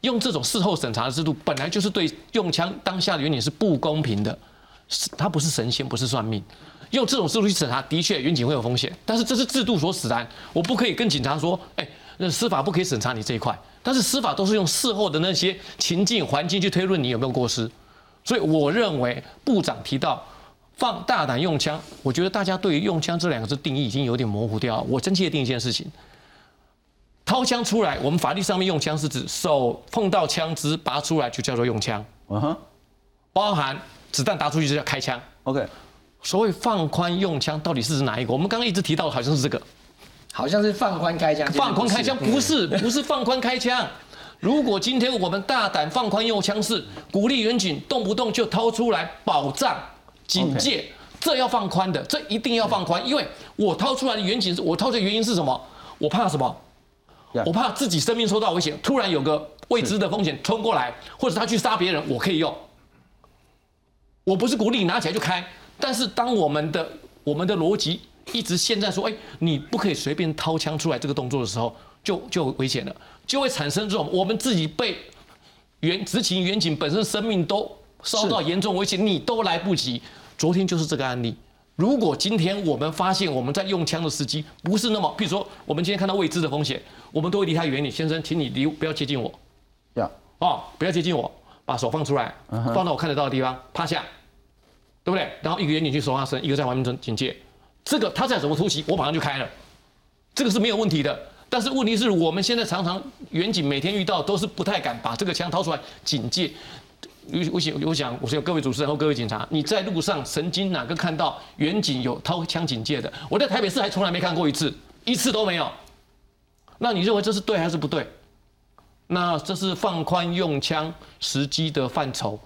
用这种事后审查的制度，本来就是对用枪当下的远景是不公平的。是，他不是神仙，不是算命，用这种制度去审查，的确，远景会有风险，但是这是制度所使然，我不可以跟警察说，哎，那司法不可以审查你这一块，但是司法都是用事后的那些情境环境去推论你有没有过失，所以我认为部长提到放大胆用枪，我觉得大家对于用枪这两个字定义已经有点模糊掉。我真切定一件事情，掏枪出来，我们法律上面用枪是指手碰到枪支拔出来就叫做用枪，嗯哼，包含。子弹打出去就叫开枪。OK，所谓放宽用枪到底是指哪一个？我们刚刚一直提到好像是这个，好像是放宽开枪。放宽开枪不是不是放宽开枪。如果今天我们大胆放宽用枪，是鼓励远警动不动就掏出来保障警戒，这要放宽的，这一定要放宽。因为我掏出来的远警，我掏出来原因是什么？我怕什么？我怕自己生命受到危险，突然有个未知的风险冲过来，或者他去杀别人，我可以用。我不是鼓励你拿起来就开，但是当我们的我们的逻辑一直现在说，哎，你不可以随便掏枪出来这个动作的时候，就就危险了，就会产生这种我们自己被远执勤远警本身生命都受到严重危险，你都来不及。昨天就是这个案例。如果今天我们发现我们在用枪的时机不是那么，比如说我们今天看到未知的风险，我们都会离他远点。先生，请你离不要接近我，要哦，不要接近我，把手放出来，放到我看得到的地方，趴下。对不对？然后一个远景去说话声，一个在外面警警戒，这个他在怎么突袭，我马上就开了，这个是没有问题的。但是问题是我们现在常常远景每天遇到都是不太敢把这个枪掏出来警戒。我我想我想我想各位主持人和各位警察，你在路上曾经哪个看到远景有掏枪警戒的？我在台北市还从来没看过一次，一次都没有。那你认为这是对还是不对？那这是放宽用枪时机的范畴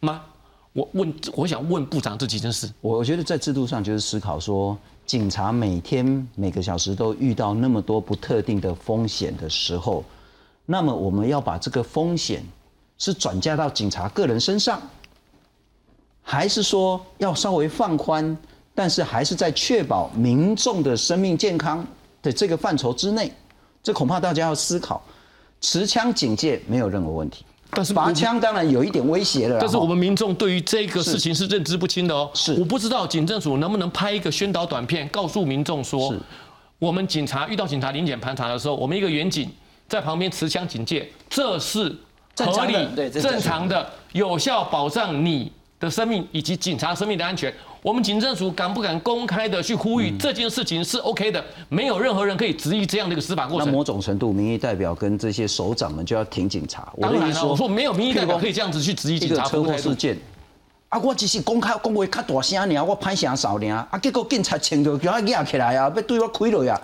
吗？我问，我想问部长这几件事。我觉得在制度上就是思考说，警察每天每个小时都遇到那么多不特定的风险的时候，那么我们要把这个风险是转嫁到警察个人身上，还是说要稍微放宽，但是还是在确保民众的生命健康的这个范畴之内？这恐怕大家要思考。持枪警戒没有任何问题，但是拔枪当然有一点威胁了。但是我们民众对于这个事情是认知不清的哦。是我不知道警政署能不能拍一个宣导短片，告诉民众说是，我们警察遇到警察临检盘查的时候，我们一个远警在旁边持枪警戒，这是正合理正常的、有效保障你的生命以及警察生命的安全。我们警政署敢不敢公开的去呼吁这件事情是 OK 的？没有任何人可以质疑这样的一个司法过程。那某种程度，民意代表跟这些首长们就要挺警察。我当然了，我说没有民意代表可以这样子去质疑警察一个车。祸事件，啊，我只是讲较讲话较大声尔，我拍声少尔，啊，结果警察牵着叫我压起来啊，要对我开落呀，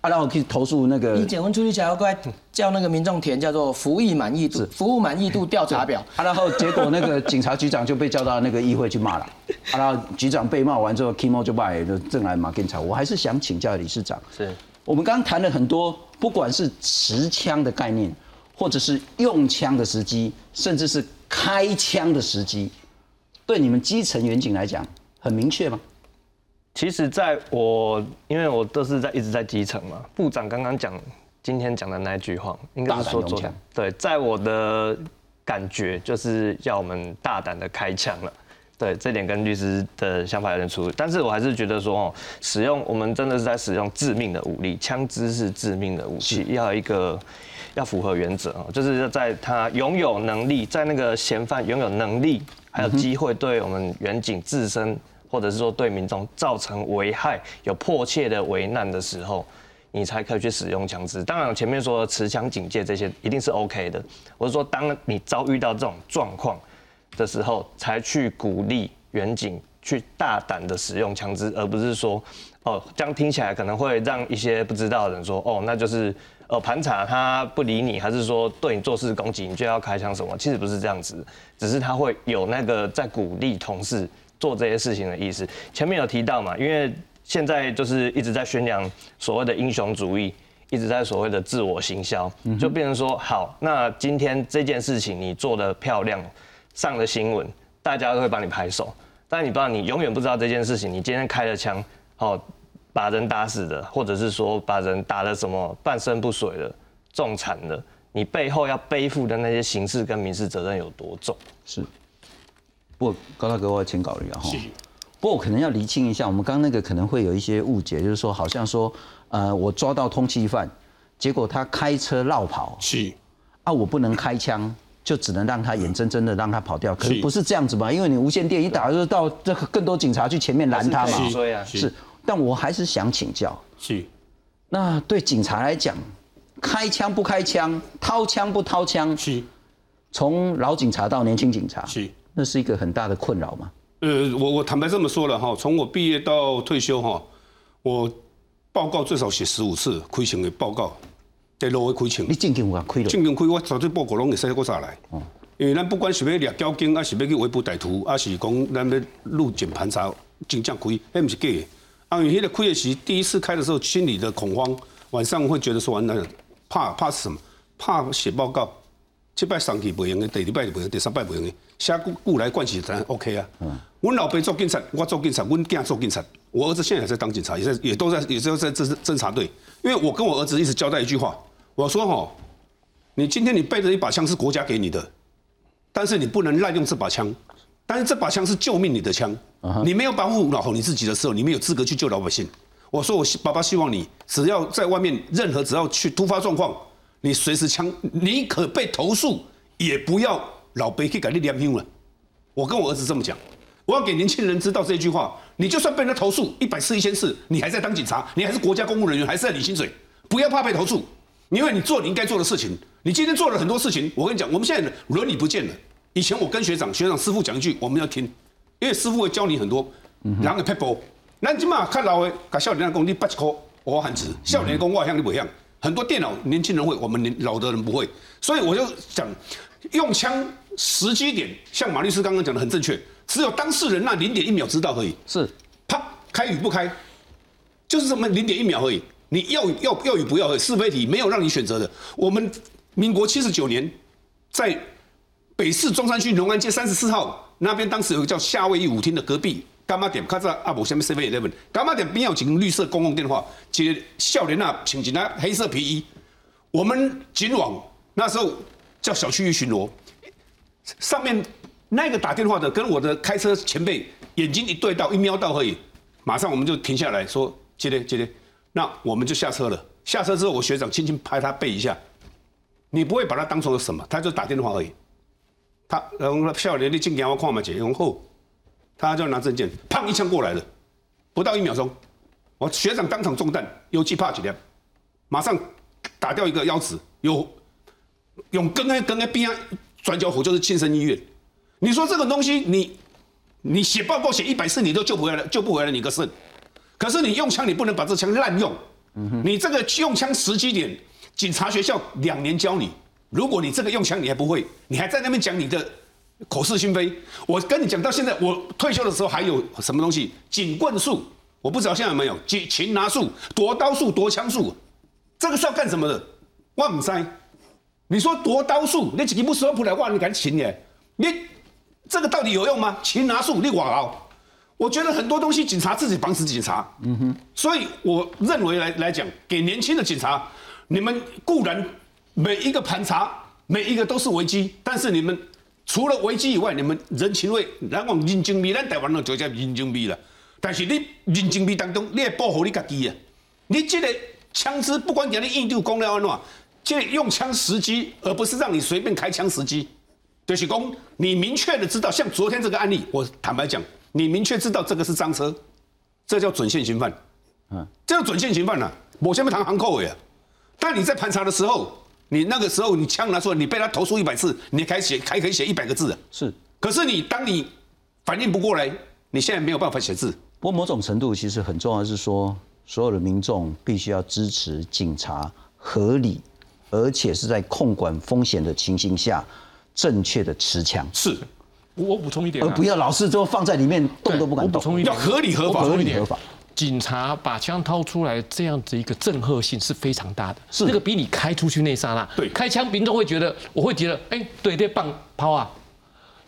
啊，然后去投诉那个以检温处理起来，过来叫那个民众填叫做服役满意度服务满意度调查表。(laughs) 啊，然后结果那个警察局长就被叫到那个议会去骂了，(laughs) 啊，然后局长被骂完之后，Kimo 就骂就正来马警察。我还是想请教理事长，是我们刚刚谈了很多，不管是持枪的概念，或者是用枪的时机，甚至是开枪的时机，对你们基层远景来讲很明确吗？其实，在我因为我都是在一直在基层嘛，部长刚刚讲今天讲的那一句话，应该是说昨天对，在我的感觉就是要我们大胆的开枪了。对，这点跟律师的想法有点出入，但是我还是觉得说，哦，使用我们真的是在使用致命的武力，枪支是致命的武器，要一个要符合原则啊，就是要在他拥有能力，在那个嫌犯拥有能力还有机会对我们远景自身或者是说对民众造成危害、有迫切的危难的时候，你才可以去使用枪支。当然，前面说持枪警戒这些一定是 OK 的。我是说，当你遭遇到这种状况的时候，才去鼓励远警去大胆的使用枪支，而不是说，哦，这样听起来可能会让一些不知道的人说，哦，那就是呃盘查他不理你，还是说对你做事攻击，你就要开枪什么？其实不是这样子，只是他会有那个在鼓励同事做这些事情的意思。前面有提到嘛，因为现在就是一直在宣扬所谓的英雄主义，一直在所谓的自我行销，就变成说，好，那今天这件事情你做的漂亮，上了新闻，大家都会帮你拍手，但你不知道，你永远不知道这件事情，你今天开了枪，哦，把人打死的，或者是说把人打的什么半身不遂的、重残的，你背后要背负的那些刑事跟民事责任有多重？是。不过高大哥，我要请考虑啊哈。不过我可能要厘清一下，我们刚刚那个可能会有一些误解，就是说好像说，呃，我抓到通缉犯，结果他开车绕跑，是啊，我不能开枪，就只能让他眼睁睁的让他跑掉。可是是不是这样子嘛？因为你无线电一打就到这个更多警察去前面拦他嘛。是追啊，是，但我还是想请教，是那对警察来讲，开枪不开枪，掏枪不掏枪，是从老警察到年轻警察，是。那是一个很大的困扰嘛。呃，我我坦白这么说了哈，从我毕业到退休哈，我报告最少写十五次亏钱的报告，在路的亏钱你。正经有啊亏了，正经开我早对报告拢会使我再来。因为咱不管是要掠交警，还是要去围捕歹徒，还是讲咱要入检盘查，真正开，迄不是假的。啊，因为迄个开的时，第一次开的时候，心里的恐慌，晚上会觉得说，完了，怕怕什么？怕写报告，这摆上去不用的，第二摆就不用，第三摆不用的，写久久来惯起咱 OK 啊。阮老爸做警察，我做警察，阮囝做警察，我儿子现在也在当警察，也在也都在也都在侦侦查队。因为我跟我儿子一直交代一句话，我说哈，你今天你背着一把枪是国家给你的，但是你不能滥用这把枪。但是这把枪是救命你的枪，你没有保护好你自己的时候，你没有资格去救老百姓。我说我希爸爸希望你只要在外面任何只要去突发状况，你随时枪，你可被投诉，也不要老辈去给你连命了。我跟我儿子这么讲，我要给年轻人知道这句话。你就算被人家投诉一百次、一千次，你还在当警察，你还是国家公务人员，还是在领薪水，不要怕被投诉，因为你做你应该做的事情。你今天做了很多事情，我跟你讲，我们现在伦理不见了。以前我跟学长、学长、师傅讲一句，我们要听，因为师傅会教你很多，然后 people。咱今嘛看老的，甲少年讲你八一块，我喊值；少年讲我像你不一样。很多电脑年轻人会，我们年老的人不会。所以我就讲，用枪时机点，像马律师刚刚讲的很正确，只有当事人那零点一秒知道而已。是，啪，开与不开，就是这么零点一秒而已。你要与要要与不要而已，是非题没有让你选择的。我们民国七十九年，在北市中山区龙安街三十四号那边当时有个叫夏威夷舞厅的隔壁干妈点，看在啊无什么 seven eleven，干妈点边有一个绿色公共电话，一个少年啊穿一那黑色皮衣，我们警网那时候叫小区域巡逻，上面那个打电话的跟我的开车前辈眼睛一对到一瞄到而已，马上我们就停下来说接嘞接嘞，那我们就下车了。下车之后，我学长轻轻拍他背一下，你不会把他当成什么，他就打电话而已。他然后少年你进给我看嘛姐，然后他就拿证件，砰一枪过来了，不到一秒钟，我学长当场中弹，有气怕几粒，马上打掉一个腰子，有用跟那跟那边转角虎就是庆生医院。你说这个东西，你你写报告写一百次你都救不回来，救不回来你个肾。可是你用枪，你不能把这枪滥用。你这个用枪时机点，警察学校两年教你。如果你这个用枪你还不会，你还在那边讲你的口是心非。我跟你讲到现在，我退休的时候还有什么东西？警棍术，我不知道现在有没有。擒擒拿术、夺刀术、夺枪术，这个是要干什么的？我唔知。你说夺刀术，你自己不说不来话，你敢擒耶？你这个到底有用吗？擒拿术，你哇哦！我觉得很多东西警察自己绑死警察，嗯哼，所以我认为来来讲，给年轻的警察，你们固然每一个盘查，每一个都是危机，但是你们除了危机以外，你们人情味，咱讲人情味，咱台湾人就叫人情味了。但是你人情味当中，你要保护你自己啊！你这个枪支，不管讲你印度公了安怎，这用枪时机，而不是让你随便开枪时机。就是讲，你明确的知道，像昨天这个案例，我坦白讲。你明确知道这个是赃车，这叫准现行犯，嗯，这叫准现行犯呐。我先不谈行扣呀，但你在盘查的时候，你那个时候你枪拿出来，你被他投诉一百次，你还写还可以写一百个字啊。是，可是你当你反应不过来，你现在没有办法写字。不过某种程度其实很重要是说，所有的民众必须要支持警察合理，而且是在控管风险的情形下，正确的持枪。是。我补充一点，而不要老是都放在里面动都不敢动。要合理合法，合理合法。警察把枪掏出来，这样子一个震撼性是非常大的。是那个比你开出去那刹那，对，开枪民众会觉得，我会觉得，哎，对对，棒抛啊！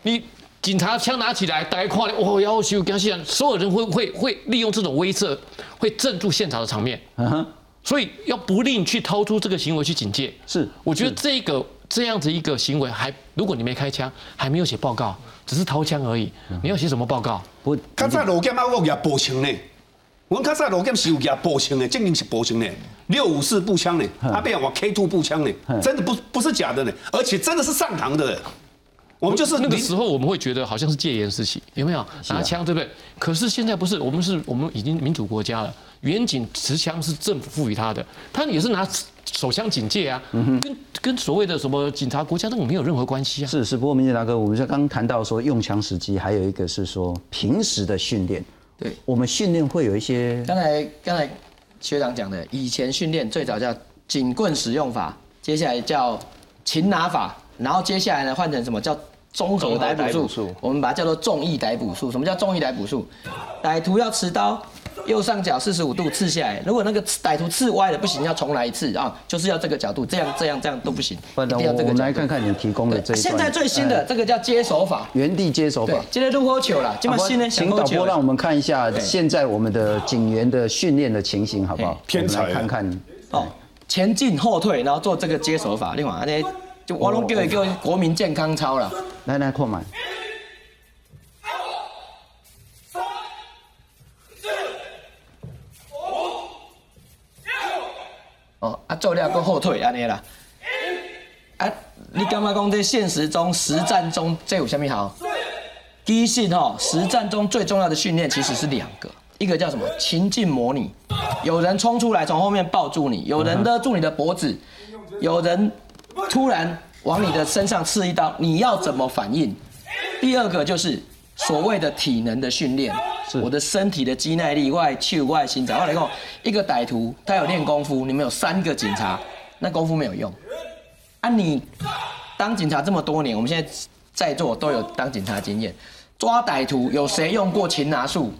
你警察枪拿起来，大家看，哦，要求跟现所有人会会会利用这种威慑，会镇住现场的场面。嗯哼，所以要不吝去掏出这个行为去警戒。是，我觉得这个这样子一个行为，还如果你没开枪，还没有写报告。只是掏枪而已，你要写什么报告？我，刚才罗剑啊，我也步枪呢。我刚才罗剑是有也步枪呢，证明是步枪呢，六五四步枪呢，阿变我 K two 步枪呢，真的不不是假的呢，而且真的是上膛的。我们就是那个时候我们会觉得好像是戒严时期，有没有拿枪对不对？可是现在不是，我们是我们已经民主国家了，远景持枪是政府赋予他的，他也是拿。手枪警戒啊，跟跟所谓的什么警察国家那种没有任何关系啊。是是，不过明杰大哥，我们刚刚谈到说用枪时机，还有一个是说平时的训练。对，我们训练会有一些。刚才刚才学长讲的，以前训练最早叫警棍使用法，接下来叫擒拿法，然后接下来呢换成什么叫综合逮捕术？我们把它叫做重义逮捕术。什么叫重义逮捕术？歹徒要持刀。右上角四十五度刺下来，如果那个歹徒刺歪了不行，要重来一次啊，就是要这个角度，这样这样这样都不行。一定要这个。我们来看看你提供的这现在最新的这个叫接手法，原地接手法。今天入火球了，今么新的。请导播让我们看一下现在我们的警员的训练的情形，好不好？偏才。看看哦，前进后退，然后做这个接手法。另外，那就我拢叫伊叫国民健康操啦。来来，扩满。哦，啊，做了搁后退安尼啦。啊，你感觉讲在现实中、实战中这有虾米好？第一性吼，实战中最重要的训练其实是两个，一个叫什么？情境模拟。有人冲出来从后面抱住你，有人勒住你的脖子，有人突然往你的身上刺一刀，你要怎么反应？第二个就是所谓的体能的训练。我的身体的肌耐力，外气外心脏。我来讲，一个歹徒他有练功夫，你们有三个警察，那功夫没有用。啊，你当警察这么多年，我们现在在座都有当警察经验，抓歹徒有谁用过擒拿术？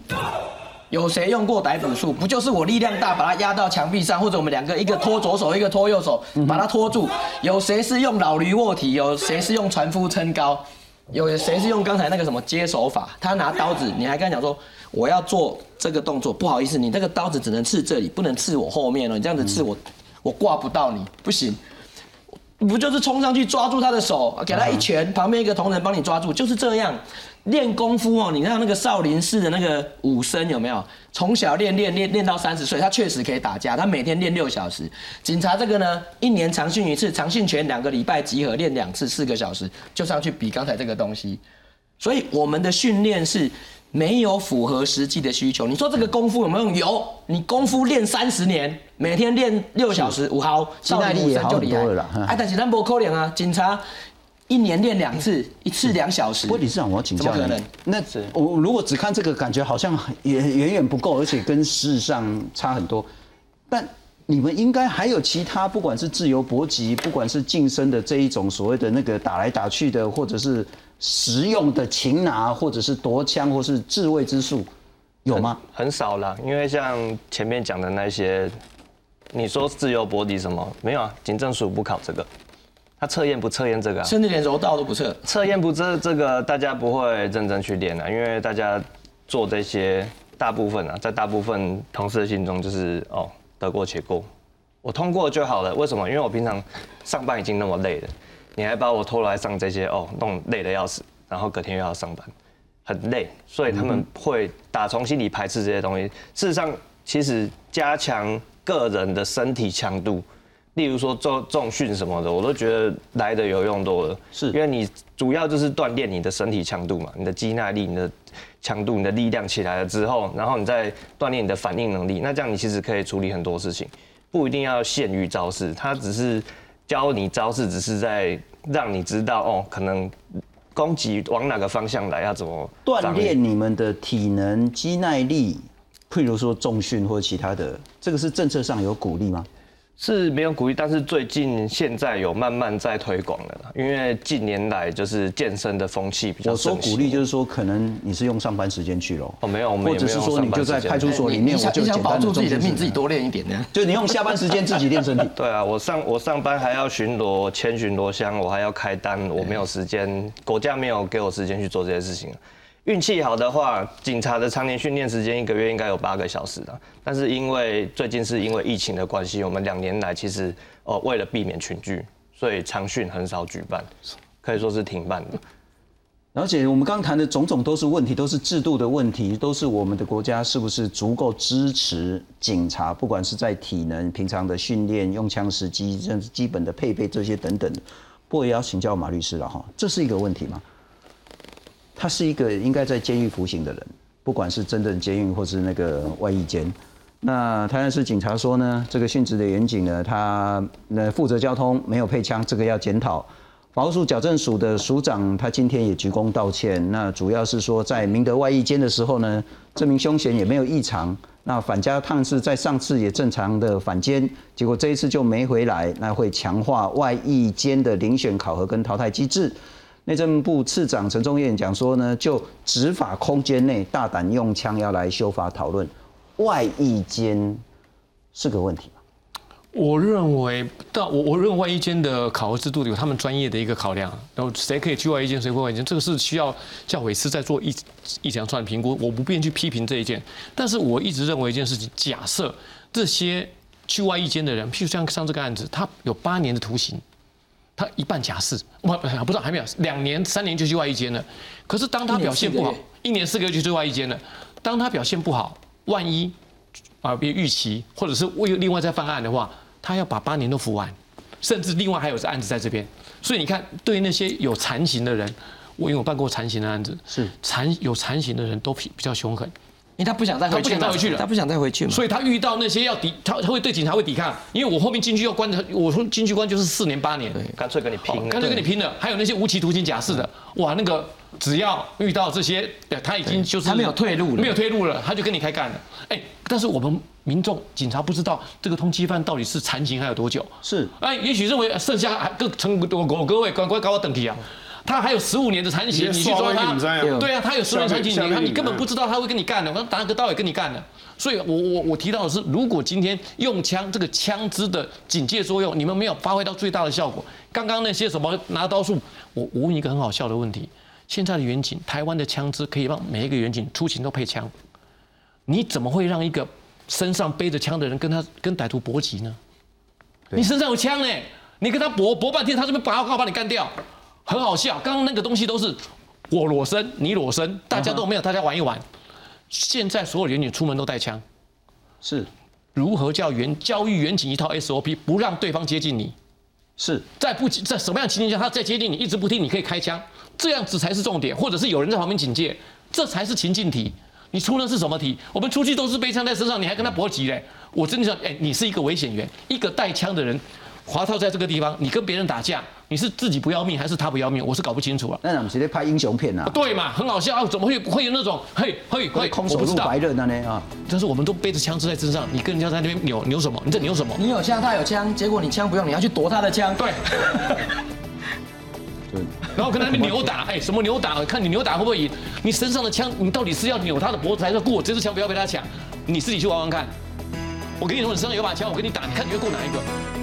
有谁用过逮捕术？不就是我力量大，把他压到墙壁上，或者我们两个一个拖左手，一个拖右手，把他拖住？有谁是用老驴卧体？有谁是用船夫撑高？有谁是用刚才那个什么接手法？他拿刀子，你还跟他讲说我要做这个动作，不好意思，你那个刀子只能刺这里，不能刺我后面哦。你这样子刺我，我挂不到你，不行。不就是冲上去抓住他的手，给他一拳，旁边一个同仁帮你抓住，就是这样练功夫哦。你看那个少林寺的那个武僧有没有？从小练练练练到三十岁，他确实可以打架。他每天练六小时。警察这个呢，一年长训一次，长训拳两个礼拜集合练两次，四个小时就上去比刚才这个东西。所以我们的训练是。没有符合实际的需求。你说这个功夫有没有用？有。你功夫练三十年，每天练六小时，五毫，肌耐力也好很多了啦。哎，但是咱不可能啊！警察一年练两次，一次两小时。不过理事长，我要请教你，那我如果只看这个，感觉好像也远远不够，而且跟事实上差很多。但你们应该还有其他，不管是自由搏击，不管是晋升的这一种所谓的那个打来打去的，或者是。实用的擒拿，或者是夺枪，或是自卫之术，有吗？很少了，因为像前面讲的那些，你说自由搏击什么没有啊？警政署不考这个，他测验不测验这个，啊甚至连柔道都不测，测验不测这个，大家不会认真去练啊，因为大家做这些大部分啊，在大部分同事的心中就是哦，得过且过，我通过就好了。为什么？因为我平常上班已经那么累了。你还把我拖来上这些哦，弄累的要死，然后隔天又要上班，很累，所以他们会打从心里排斥这些东西。事实上，其实加强个人的身体强度，例如说做重训什么的，我都觉得来的有用多了。是因为你主要就是锻炼你的身体强度嘛，你的肌耐力、你的强度、你的力量起来了之后，然后你再锻炼你的反应能力，那这样你其实可以处理很多事情，不一定要限于招式，它只是。教你招式，只是在让你知道哦，可能攻击往哪个方向来，要怎么锻炼你们的体能、肌耐力，譬如说重训或其他的，这个是政策上有鼓励吗？是没有鼓励，但是最近现在有慢慢在推广了，因为近年来就是健身的风气比较。我说鼓励就是说，可能你是用上班时间去喽？哦，没有，或者是说你就在派出所里面，我就想保住自己的命，自己多练一点呢？就你用下班时间自己练身体。(laughs) 对啊，我上我上班还要巡逻、签巡逻箱，我还要开单，我没有时间，国家没有给我时间去做这些事情。运气好的话，警察的常年训练时间一个月应该有八个小时的。但是因为最近是因为疫情的关系，我们两年来其实哦为了避免群聚，所以常训很少举办，可以说是停办的。而且我们刚谈的种种都是问题，都是制度的问题，都是我们的国家是不是足够支持警察，不管是在体能、平常的训练、用枪时机、甚至基本的配备这些等等的。不过也要请教马律师了哈，这是一个问题吗？他是一个应该在监狱服刑的人，不管是真正监狱或是那个外役监。那台南市警察说呢，这个殉职的员警呢，他那负责交通没有配枪，这个要检讨。法务署矫正署的署长他今天也鞠躬道歉。那主要是说在明德外役监的时候呢，这名凶嫌也没有异常。那返家探视在上次也正常的返监，结果这一次就没回来。那会强化外役监的遴选考核跟淘汰机制。内政部次长陈忠燕讲说呢，就执法空间内大胆用枪要来修法讨论，外役间是个问题吗？我认为，到我我认为外役间的考核制度有他们专业的一个考量，然后谁可以去外役间，谁不外役间，这个是需要教委师在做一一长串评估，我不便去批评这一件。但是我一直认为一件事情，假设这些去外役间的人，譬如像上这个案子，他有八年的徒刑。他一半假释，不不知道还没有两年三年就去外一间了。可是当他表现不好，一年四个月就去外一间了。当他表现不好，万一啊别预期，或者是为另外再犯案的话，他要把八年都服完，甚至另外还有案子在这边。所以你看，对于那些有残刑的人，我因为我办过残刑的案子，是残有残刑的人都比比较凶狠。因为他不想再回去，他不想再回去了，他不想再回去嘛。所以他遇到那些要抵，他他会对警察会抵抗。因为我后面进去要关的，我说进去关就是四年八年，干脆跟你拼，干脆跟你拼了。还有那些无期徒刑假释的，哇，那个只要遇到这些，他已经就是他没有退路了，没有退路了，他就跟你开干了。哎，但是我们民众警察不知道这个通缉犯到底是残刑还有多久，是哎，也许认为剩下还各成我我各位乖乖搞我等题啊。他还有十五年的残刑，你去抓他，对啊，他有十年残刑，你你根本不知道他会跟你干的，我打个刀也跟你干的。所以，我我我提到的是，如果今天用枪这个枪支的警戒作用，你们没有发挥到最大的效果。刚刚那些什么拿刀术，我我问一个很好笑的问题：现在的远景，台湾的枪支可以让每一个远景出勤都配枪，你怎么会让一个身上背着枪的人跟他跟歹徒搏击呢？你身上有枪呢，你跟他搏搏半天，他这边拔高把你干掉，很好笑。刚刚那个东西都是我裸身，你裸身，大家都没有，大家玩一玩。现在所有远景出门都带枪，是如何叫远教育远景一套 SOP，不让对方接近你？是在不在什么样的情境下，他在接近你，一直不听，你可以开枪，这样子才是重点，或者是有人在旁边警戒，这才是情境题。你出的是什么题？我们出去都是背枪在身上，你还跟他搏击嘞？我真的想，哎，你是一个危险源，一个带枪的人，滑套在这个地方，你跟别人打架，你是自己不要命还是他不要命？我是搞不清楚了。那我们直接拍英雄片啊？对嘛，很好笑啊！怎么会不会有那种嘿嘿嘿空手入白刃的呢啊？但是我们都背着枪支在身上，你跟人家在那边扭扭什么？你在扭什么？你有枪，他有枪，结果你枪不用，你要去夺他的枪。对。(laughs) 然后跟他们扭打，哎，什么扭打？看你扭打会不会赢？你身上的枪，你到底是要扭他的脖子，还是过这支枪不要被他抢？你自己去玩玩看。我跟你说，你身上有把枪，我跟你打，你看你会过哪一个？